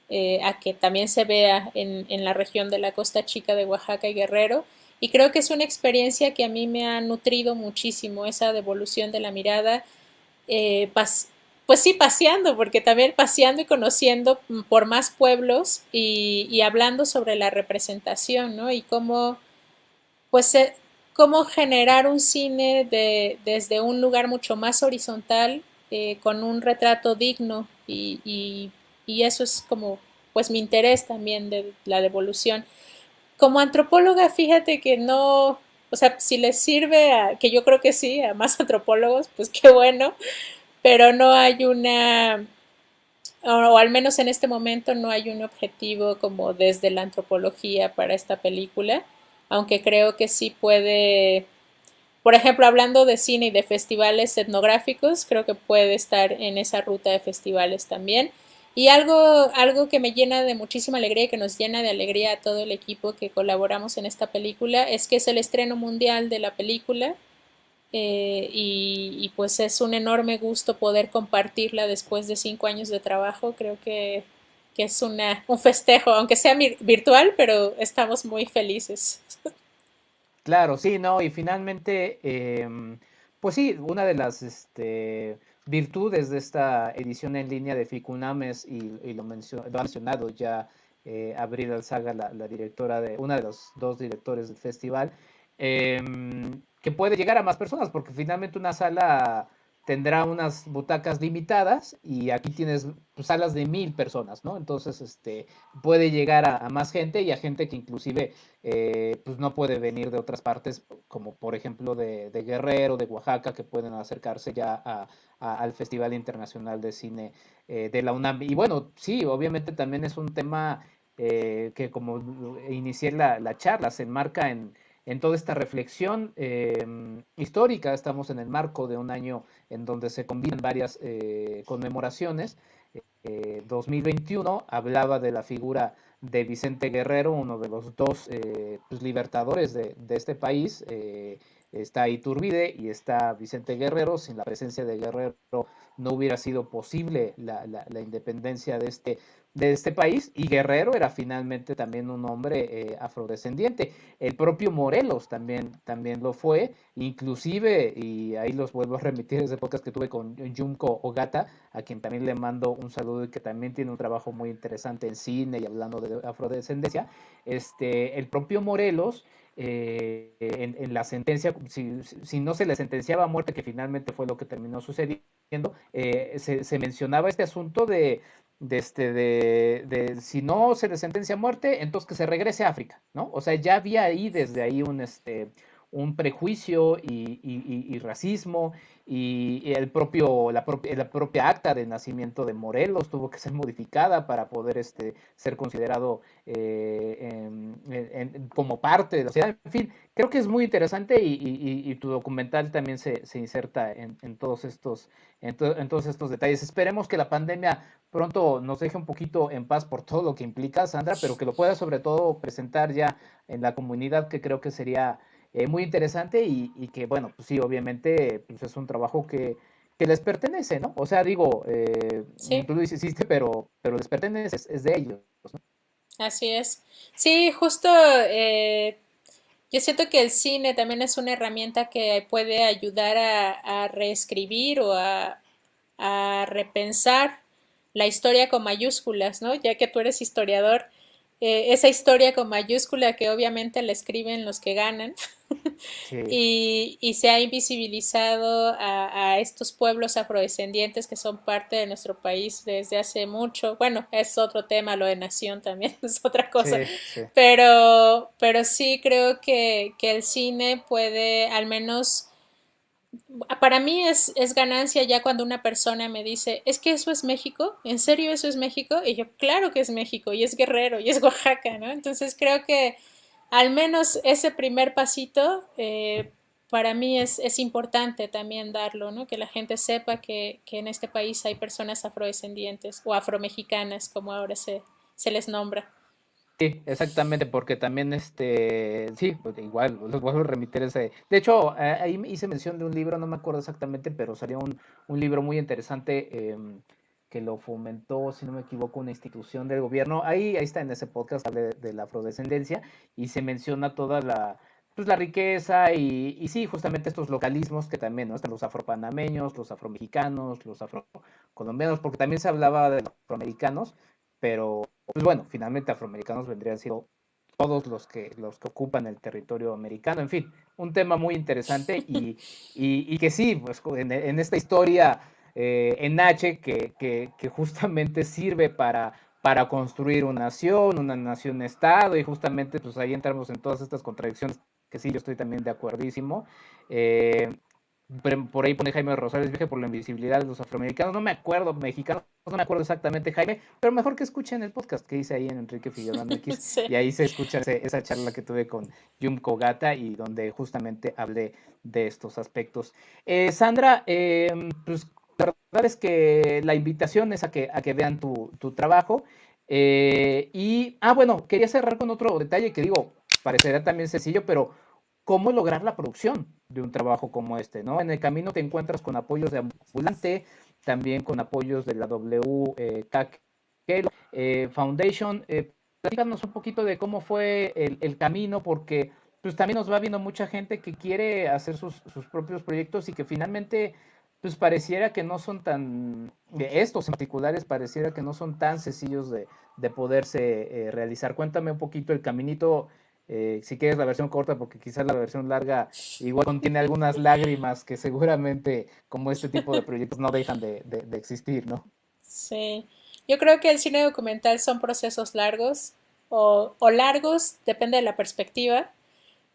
Speaker 4: eh, a que también se vea en, la región de la Costa Chica de Oaxaca y Guerrero. Y creo que es una experiencia que a mí me ha nutrido muchísimo, esa devolución de la mirada, eh, pues sí, paseando, porque también paseando y conociendo por más pueblos y, y hablando sobre la representación, ¿no? Y cómo, pues, eh, cómo generar un cine de, desde un lugar mucho más horizontal, con un retrato digno y, y y eso es como pues mi interés también de la devolución. Como antropóloga, fíjate que no, o sea, si les sirve a, que yo creo que sí, a más antropólogos, pues qué bueno, pero no hay una, o, al menos en este momento no hay un objetivo como desde la antropología para esta película, aunque creo que sí puede por ejemplo, hablando de cine y de festivales etnográficos, creo que puede estar en esa ruta de festivales también. Y algo, algo que me llena de muchísima alegría y que nos llena de alegría a todo el equipo que colaboramos en esta película es que es el estreno mundial de la película eh, y, pues es un enorme gusto poder compartirla después de cinco años de trabajo. Creo que, que es una, un festejo, aunque sea virtual, pero estamos muy felices.
Speaker 3: Claro, sí, no, y finalmente, em, pues sí, una de las este, virtudes de esta edición en línea de Ficunames, y, y lo, ha mencionado ya eh, Abril Alzaga, la, la, directora de, una de los dos directores del festival, em, que puede llegar a más personas, porque finalmente una sala tendrá unas butacas limitadas y aquí tienes pues, salas de mil personas, ¿no? Entonces, este, puede llegar a, más gente y a gente que inclusive eh, pues no puede venir de otras partes, como por ejemplo de, Guerrero, de Oaxaca, que pueden acercarse ya a, al Festival Internacional de Cine eh, de la UNAM. Y bueno, sí, obviamente también es un tema eh, que como inicié la, la charla, se enmarca en en toda esta reflexión em, histórica. Estamos en el marco de un año en donde se combinan varias eh, conmemoraciones. 2021 eh, hablaba de la figura de Vicente Guerrero, uno de los dos eh, pues, libertadores de, este país. Está Iturbide y está Vicente Guerrero. Sin la presencia de Guerrero no hubiera sido posible la, la independencia de este de este país y Guerrero era finalmente también un hombre eh, afrodescendiente. El propio Morelos también, también lo fue, inclusive, y ahí los vuelvo a remitir ese podcast que tuve con Junko Ogata, a quien también le mando un saludo y que también tiene un trabajo muy interesante en cine y hablando de afrodescendencia. Este, el propio Morelos eh, en, la sentencia, si, no se le sentenciaba a muerte, que finalmente fue lo que terminó sucediendo, eh, se, mencionaba este asunto de, de, este, de, de, si no se le sentencia a muerte, entonces que se regrese a África, ¿no? O sea, ya había ahí desde ahí un, este, un prejuicio y, racismo y, el propio, la, la, propia acta de nacimiento de Morelos tuvo que ser modificada para poder este, ser considerado eh, como parte de la sociedad. En fin, creo que es muy interesante y, tu documental también se, inserta en, todos estos, en, todos estos detalles. Esperemos que la pandemia pronto nos deje un poquito en paz por todo lo que implica, Sandra, pero que lo pueda sobre todo presentar ya en la comunidad, que creo que sería eh, muy interesante y, que, bueno, pues sí, obviamente pues es un trabajo que, les pertenece, ¿no? O sea, digo, eh, tú lo hiciste, pero, pero les pertenece, es, de ellos, ¿no?
Speaker 4: Así es. Sí, justo eh, yo siento que el cine también es una herramienta que puede ayudar a, reescribir o a, a, repensar la historia con mayúsculas, ¿no? Ya que tú eres historiador, eh, esa historia con mayúscula que obviamente la escriben los que ganan. Y, y, se ha invisibilizado a, a, estos pueblos afrodescendientes que son parte de nuestro país desde hace mucho. Bueno, es otro tema, lo de nación también es otra cosa, Pero, pero sí creo que, que el cine puede al menos para mí es, es, ganancia ya cuando una persona me dice, es que eso es México, ¿en serio eso es México? Y yo, claro que es México, y es Guerrero, y es Oaxaca, ¿no? Entonces creo que al menos ese primer pasito eh, para mí es, es, importante también darlo, ¿no? Que la gente sepa que, que, en este país hay personas afrodescendientes o afromexicanas, como ahora se, se les nombra.
Speaker 3: Sí, exactamente, porque también, este, sí, pues igual, los vuelvo a remitir ese. De hecho, eh, ahí hice mención de un libro, no me acuerdo exactamente, pero salió un, un libro muy interesante em, que lo fomentó, si no me equivoco, una institución del gobierno. Ahí, ahí está en ese podcast, de, de la afrodescendencia, y se menciona toda la, pues la riqueza y, y, sí, justamente estos localismos que también, ¿no? Están los afropanameños, los afromexicanos, los afrocolombianos, porque también se hablaba de los afroamericanos, pero pues bueno, finalmente afroamericanos vendrían siendo todos los que, los que ocupan el territorio americano. En fin, un tema muy interesante y, y, que sí, pues en, esta historia eh, en H que, que, que, justamente sirve para, para construir una nación, una nación-estado y justamente pues ahí entramos en todas estas contradicciones que sí, yo estoy también de acuerdísimo. Eh, por ahí pone Jaime Rosales, viaje por la invisibilidad de los afroamericanos. No me acuerdo, mexicanos, no me acuerdo exactamente, Jaime, pero mejor que escuchen el podcast que hice ahí en Enrique Figueroa X. Y ahí se escucha esa charla que tuve con Yum Kogata y donde justamente hablé de estos aspectos. Eh, Sandra, em, pues la verdad es que la invitación es a que, a que vean tu, tu trabajo. Eh, y, ah, bueno, quería cerrar con otro detalle que digo, parecerá también sencillo, pero cómo lograr la producción de un trabajo como este, ¿no? En el camino te encuentras con apoyos de ambulante, también con apoyos de la WCAC eh, eh, Foundation. Eh, un poquito de cómo fue el, camino, porque pues también nos va viendo mucha gente que quiere hacer sus, propios proyectos y que finalmente pues pareciera que no son tan, estos en particulares pareciera que no son tan sencillos de, de poderse realizar. Cuéntame un poquito el caminito eh, si quieres la versión corta, porque quizás la versión larga igual contiene algunas lágrimas que seguramente, como este tipo de proyectos, no dejan de, existir, ¿no?
Speaker 4: Sí, yo creo que el cine documental son procesos largos o, largos, depende de la perspectiva.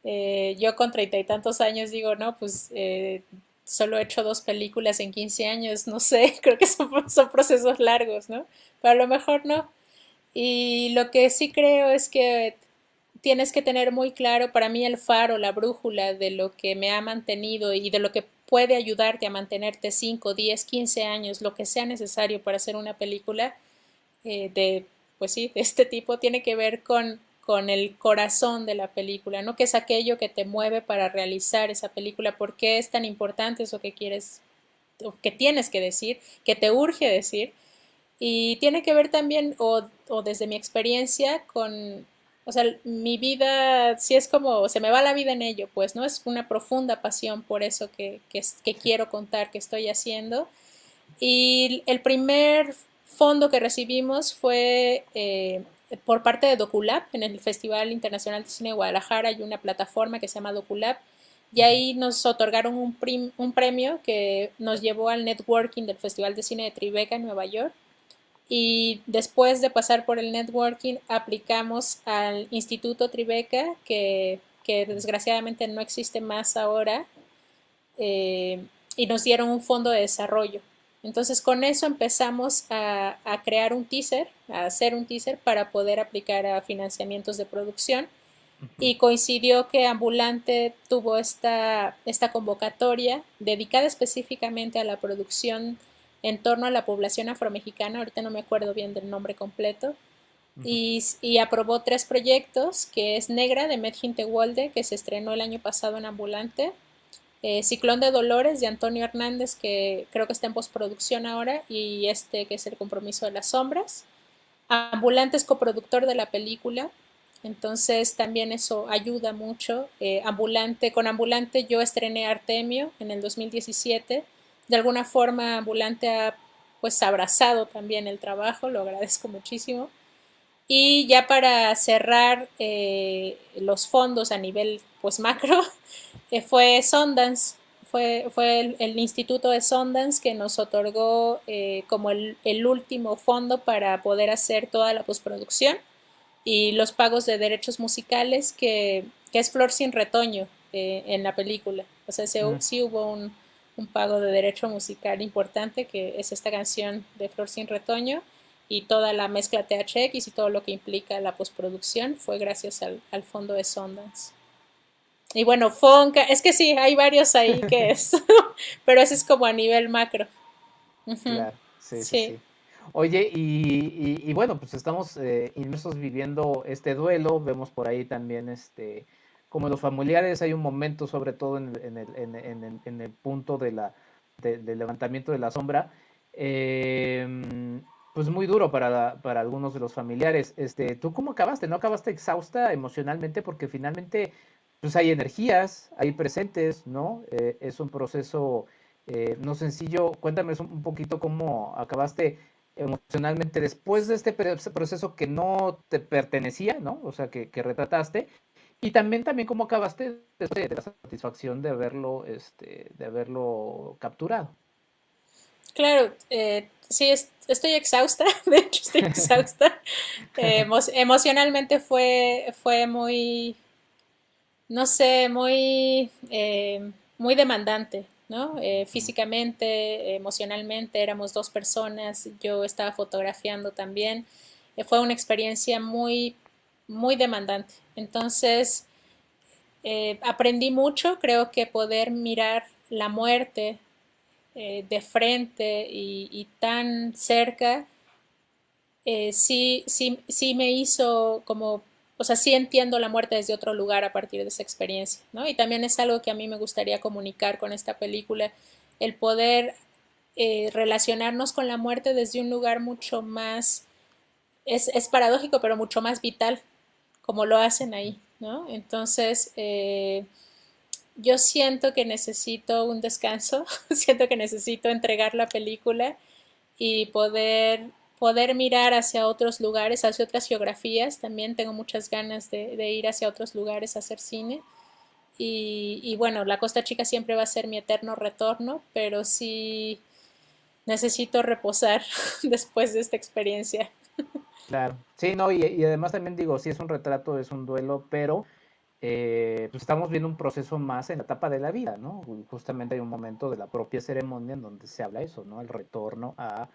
Speaker 4: Eh, yo con treinta y tantos años digo, no, pues eh, solo he hecho dos películas en 15 años, no sé, creo que son, son procesos largos, ¿no? Pero a lo mejor no. Y lo que sí creo es que tienes que tener muy claro para mí el faro, la brújula de lo que me ha mantenido y de lo que puede ayudarte a mantenerte 5, 10, 15 años, lo que sea necesario para hacer una película eh, de, pues sí, de este tipo, tiene que ver con, con el corazón de la película, ¿no? Que es aquello que te mueve para realizar esa película, por qué es tan importante eso que quieres, o que tienes que decir, que te urge decir. Y tiene que ver también, o, o desde mi experiencia, con o sea, mi vida, si es como, se me va la vida en ello, pues, ¿no? Es una profunda pasión por eso que, que, quiero contar, que estoy haciendo. Y el primer fondo que recibimos fue eh, por parte de Doculab, en el Festival Internacional de Cine de Guadalajara hay una plataforma que se llama Doculab, y ahí nos otorgaron un, un premio que nos llevó al networking del Festival de Cine de Tribeca en Nueva York y después de pasar por el networking aplicamos al Instituto Tribeca, que, desgraciadamente no existe más ahora, eh, y nos dieron un fondo de desarrollo. Entonces con eso empezamos a, crear un teaser, a hacer un teaser para poder aplicar a financiamientos de producción. Y coincidió que Ambulante tuvo esta, esta convocatoria dedicada específicamente a la producción en torno a la población afromexicana, ahorita no me acuerdo bien del nombre completo, y, aprobó tres proyectos, que es Negra de Medjin Walde, que se estrenó el año pasado en Ambulante, eh, Ciclón de Dolores de Antonio Hernández, que creo que está en postproducción ahora, y este que es El Compromiso de las Sombras. Ambulante es coproductor de la película, entonces también eso ayuda mucho. Eh, Ambulante, con Ambulante yo estrené Artemio en el 2017 de alguna forma Ambulante ha pues abrazado también el trabajo, lo agradezco muchísimo. Y ya para cerrar eh, los fondos a nivel pues macro, eh, fue Sundance, fue, fue el, Instituto de Sundance que nos otorgó eh, como el, último fondo para poder hacer toda la postproducción y los pagos de derechos musicales, que, es Flor sin retoño en la película. O sea, sí hubo un, un pago de derecho musical importante, que es esta canción de Flor Sin Retoño, y toda la mezcla THX y todo lo que implica la postproducción fue gracias al, fondo de Sundance. Y bueno, Fonca, es que sí, hay varios ahí que es, pero ese es como a nivel macro.
Speaker 3: Claro, sí, sí. Oye, y, bueno, pues estamos eh, inmersos viviendo este duelo, vemos por ahí también este como los familiares hay un momento, sobre todo en, el, punto de la, del levantamiento de la sombra, em, pues muy duro para, algunos de los familiares. Este, ¿Tú cómo acabaste? ¿No acabaste exhausta emocionalmente? Porque finalmente pues hay energías, hay presentes, ¿no? Eh, es un proceso eh, no sencillo. Cuéntame un poquito cómo acabaste emocionalmente después de este proceso que no te pertenecía, ¿no? O sea, que retrataste y también, también cómo acabaste de, la satisfacción de haberlo, este, de haberlo capturado.
Speaker 4: Claro, eh, sí, estoy exhausta, de hecho estoy exhausta. Eh, emocionalmente fue, fue muy, no sé, muy, eh, muy demandante. ¿no? Eh, físicamente, emocionalmente, éramos dos personas, yo estaba fotografiando también. Fue una experiencia muy, muy demandante. Entonces, eh, aprendí mucho, creo que poder mirar la muerte de frente y, tan cerca, sí, sí, sí me hizo como o sea, sí entiendo la muerte desde otro lugar a partir de esa experiencia, ¿no? Y también es algo que a mí me gustaría comunicar con esta película, el poder eh, relacionarnos con la muerte desde un lugar mucho más, es, paradójico, pero mucho más vital, como lo hacen ahí, ¿no? Entonces, eh, yo siento que necesito un descanso, siento que necesito entregar la película y poder poder mirar hacia otros lugares, hacia otras geografías. También tengo muchas ganas de, ir hacia otros lugares a hacer cine. Y, bueno, la Costa Chica siempre va a ser mi eterno retorno, pero sí necesito reposar después de esta experiencia.
Speaker 3: Claro, sí, no, y, además también digo, sí es un retrato, es un duelo, pero eh, pues estamos viendo un proceso más en la etapa de la vida, ¿no? Justamente hay un momento de la propia ceremonia en donde se habla eso, ¿no? El retorno a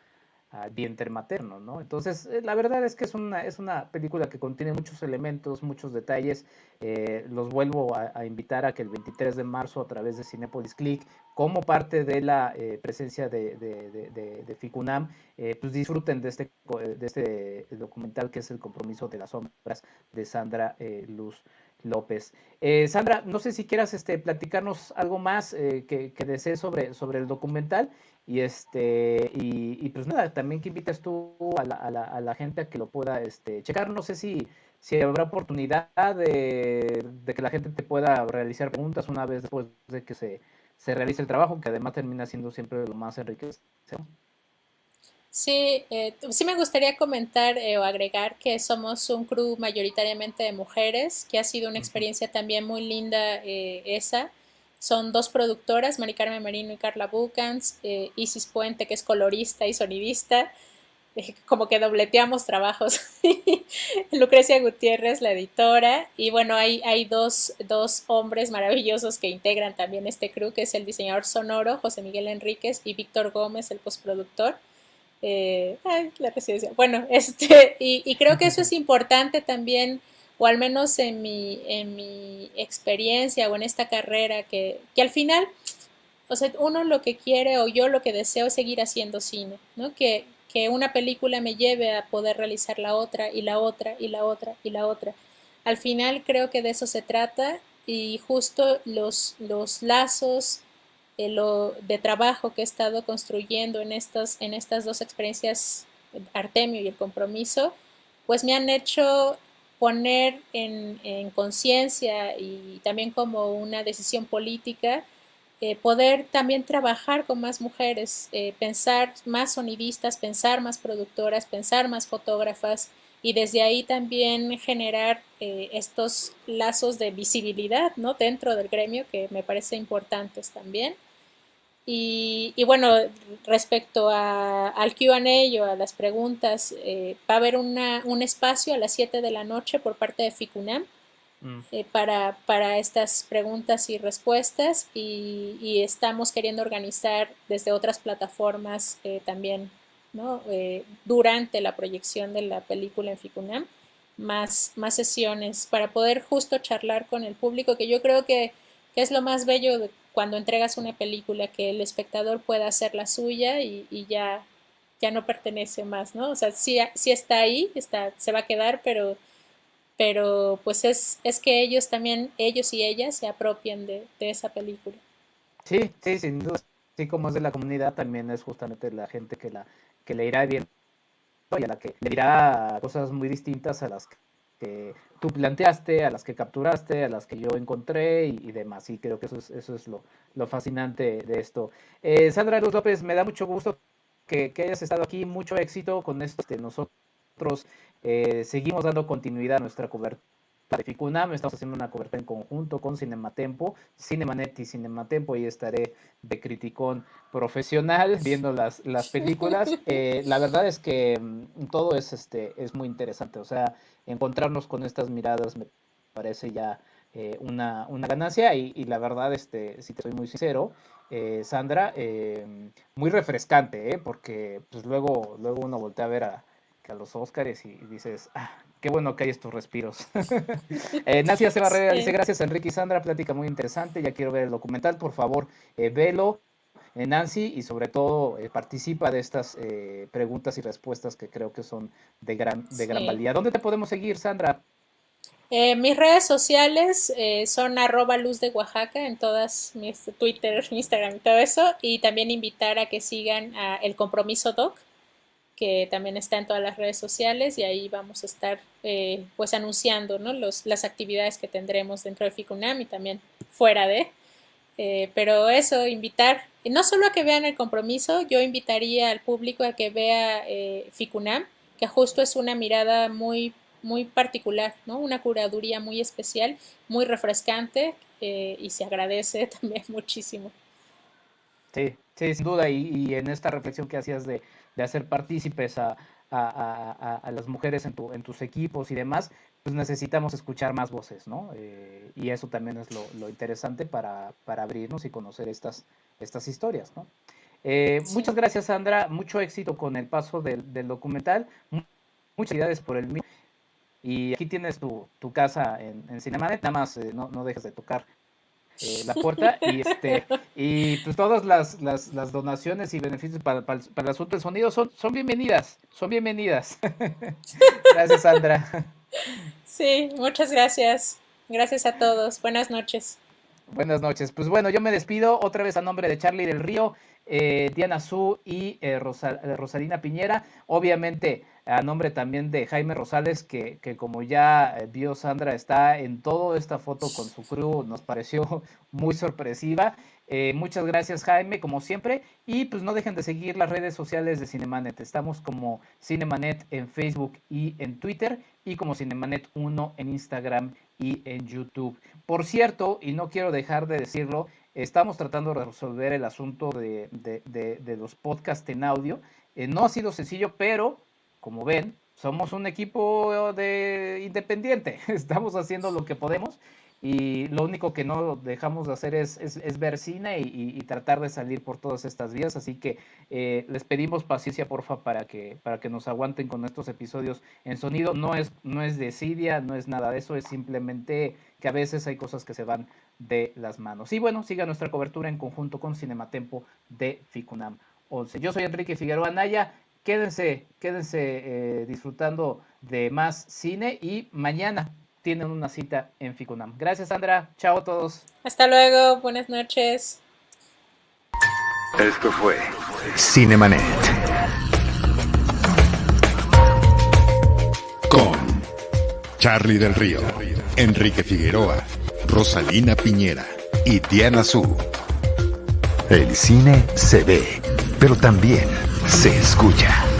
Speaker 3: vientre materno, ¿no? Entonces, eh, la verdad es que es una, es una película que contiene muchos elementos, muchos detalles. Eh, los vuelvo a, invitar a que el 23 de marzo, a través de Cinepolis Click, como parte de la eh, presencia de, de, Ficunam, pues disfruten de este, de este documental que es El compromiso de las sombras de Sandra Luz López. Sandra, no sé si quieras este, platicarnos algo más que, que desees sobre, sobre el documental y este, y, pues nada, también que invitas tú a la, a la, a la gente a que lo pueda este, checar. No sé si, si habrá oportunidad de, que la gente te pueda realizar preguntas una vez después de que se, se realice el trabajo, que además termina siendo siempre lo más enriquecedor.
Speaker 4: Sí, eh, sí me gustaría comentar eh, o agregar que somos un crew mayoritariamente de mujeres, que ha sido una experiencia también muy linda eh, esa. Son dos productoras, Mari Carmen Marino y Carla Bucans, eh, Isis Puente, que es colorista y sonidista, eh, como que dobleteamos trabajos. Lucrecia Gutiérrez, la editora, y bueno, hay, hay dos, dos, hombres maravillosos que integran también este crew, que es el diseñador sonoro, José Miguel Enríquez, y Víctor Gómez, el postproductor. Eh, ay, la residencia. Bueno, este, y, y creo que eso es importante también o al menos en mi, en mi experiencia o en esta carrera, que, que al final, o sea, uno lo que quiere o yo lo que deseo es seguir haciendo cine, ¿no? Que, que una película me lleve a poder realizar la otra y la otra y la otra y la otra. Al final creo que de eso se trata y justo los, los lazos de, lo, de trabajo que he estado construyendo en, estos, en estas dos experiencias, Artemio y el compromiso, pues me han hecho poner en, conciencia y también como una decisión política, eh, poder también trabajar con más mujeres, eh, pensar más sonidistas, pensar más productoras, pensar más fotógrafas y desde ahí también generar eh, estos lazos de visibilidad ¿no? dentro del gremio que me parece importantes también. Y, bueno, respecto a, al QA o a las preguntas, eh, va a haber una, un espacio a las 7 de la noche por parte de FICUNAM mm. eh, para, para, estas preguntas y respuestas y, estamos queriendo organizar desde otras plataformas eh, también, ¿no? durante la proyección de la película en FICUNAM, más, más sesiones para poder justo charlar con el público, que yo creo que, que es lo más bello de cuando entregas una película que el espectador pueda hacer la suya y, ya, ya no pertenece más, ¿no? O sea, sí, sí, está ahí, está, se va a quedar, pero, pero pues es, es que ellos también, ellos y ellas se apropian de, esa película.
Speaker 3: Sí, sí, sin duda. Sí, como es de la comunidad, también es justamente la gente que la que le irá bien y a la que le dirá cosas muy distintas a las que tú planteaste, a las que capturaste, a las que yo encontré y, demás. Y creo que eso es, eso es lo, lo fascinante de esto. Eh, Sandra Luz López, me da mucho gusto que, que, hayas estado aquí, mucho éxito con esto. de nosotros eh, seguimos dando continuidad a nuestra cobertura de Ficunam, estamos haciendo una cobertura en conjunto con Cinematempo, Cinemanet y Cinematempo, y estaré de criticón profesional viendo las, las películas. Eh, la verdad es que mm, todo es, este, es muy interesante, o sea, encontrarnos con estas miradas me parece ya eh, una, una, ganancia y, la verdad, este, si te soy muy sincero, eh, Sandra, eh, muy refrescante, porque pues luego, luego uno voltea a ver a, a los Óscares y dices, ah, qué bueno que hay estos respiros. Nancy Barrera dice, gracias Enrique y Sandra, plática muy interesante, ya quiero ver el documental, por favor, velo. Nancy y sobre todo participa de estas preguntas y respuestas que creo que son de gran, de gran valía. ¿Dónde te podemos seguir, Sandra?
Speaker 4: Eh, mis redes sociales eh, son arroba luz de Oaxaca en todas mis Twitter, Instagram y todo eso. Y también invitar a que sigan a El Compromiso Doc, que también está en todas las redes sociales y ahí vamos a estar eh, pues anunciando ¿no? Los, las actividades que tendremos dentro de FICUNAM y también fuera de. pero eso, invitar, no solo a que vean el compromiso, yo invitaría al público a que vea FICUNAM, que justo es una mirada muy muy particular, ¿no? Una curaduría muy especial, muy refrescante eh, y se agradece también muchísimo.
Speaker 3: Sí, sí, sin duda, y, en esta reflexión que hacías de, hacer partícipes a, las mujeres en, tu, en tus equipos y demás, pues necesitamos escuchar más voces, ¿no? Eh, y eso también es lo, interesante para, abrirnos y conocer estas, estas historias, ¿no? Eh, muchas gracias, Sandra. Mucho éxito con el paso del, del documental. Muchas felicidades por el y aquí tienes tu, tu casa en, en Cinemanet, nada más eh, no, no dejes de tocar eh, la puerta y este y pues todas las, las, las donaciones y beneficios para, para, el asunto del sonido son, son bienvenidas, son bienvenidas. gracias, Sandra.
Speaker 4: Sí, muchas gracias. Gracias a todos. Buenas noches.
Speaker 3: Buenas noches. Pues bueno, yo me despido otra vez a nombre de Charlie del Río, eh, Diana Su y Rosalina Piñera. Obviamente, a nombre también de Jaime Rosales, que, que, como ya eh, vio Sandra, está en toda esta foto con su crew, nos pareció muy sorpresiva. Eh, muchas gracias Jaime, como siempre, y pues no dejen de seguir las redes sociales de Cinemanet. Estamos como Cinemanet en Facebook y en Twitter, y como Cinemanet 1 en Instagram y en YouTube. Por cierto, y no quiero dejar de decirlo, estamos tratando de resolver el asunto de, de, los podcasts en audio. Eh, no ha sido sencillo, pero como ven, somos un equipo de independiente, estamos haciendo lo que podemos y lo único que no dejamos de hacer es, ver cine y, tratar de salir por todas estas vías, así que eh, les pedimos paciencia porfa para que, para que nos aguanten con estos episodios en sonido, no es, no es desidia, no es nada de eso, es simplemente que a veces hay cosas que se van de las manos. Y bueno, siga nuestra cobertura en conjunto con Cinematempo de Ficunam 11. Yo soy Enrique Figueroa Naya quédense, quédense eh, disfrutando de más cine y mañana tienen una cita en Ficunam. Gracias, Sandra. Chao a todos.
Speaker 4: Hasta luego. Buenas noches.
Speaker 2: Esto fue Cinemanet. Con Charlie del Río, Enrique Figueroa, Rosalina Piñera y Diana Su. El cine se ve, pero también se escucha.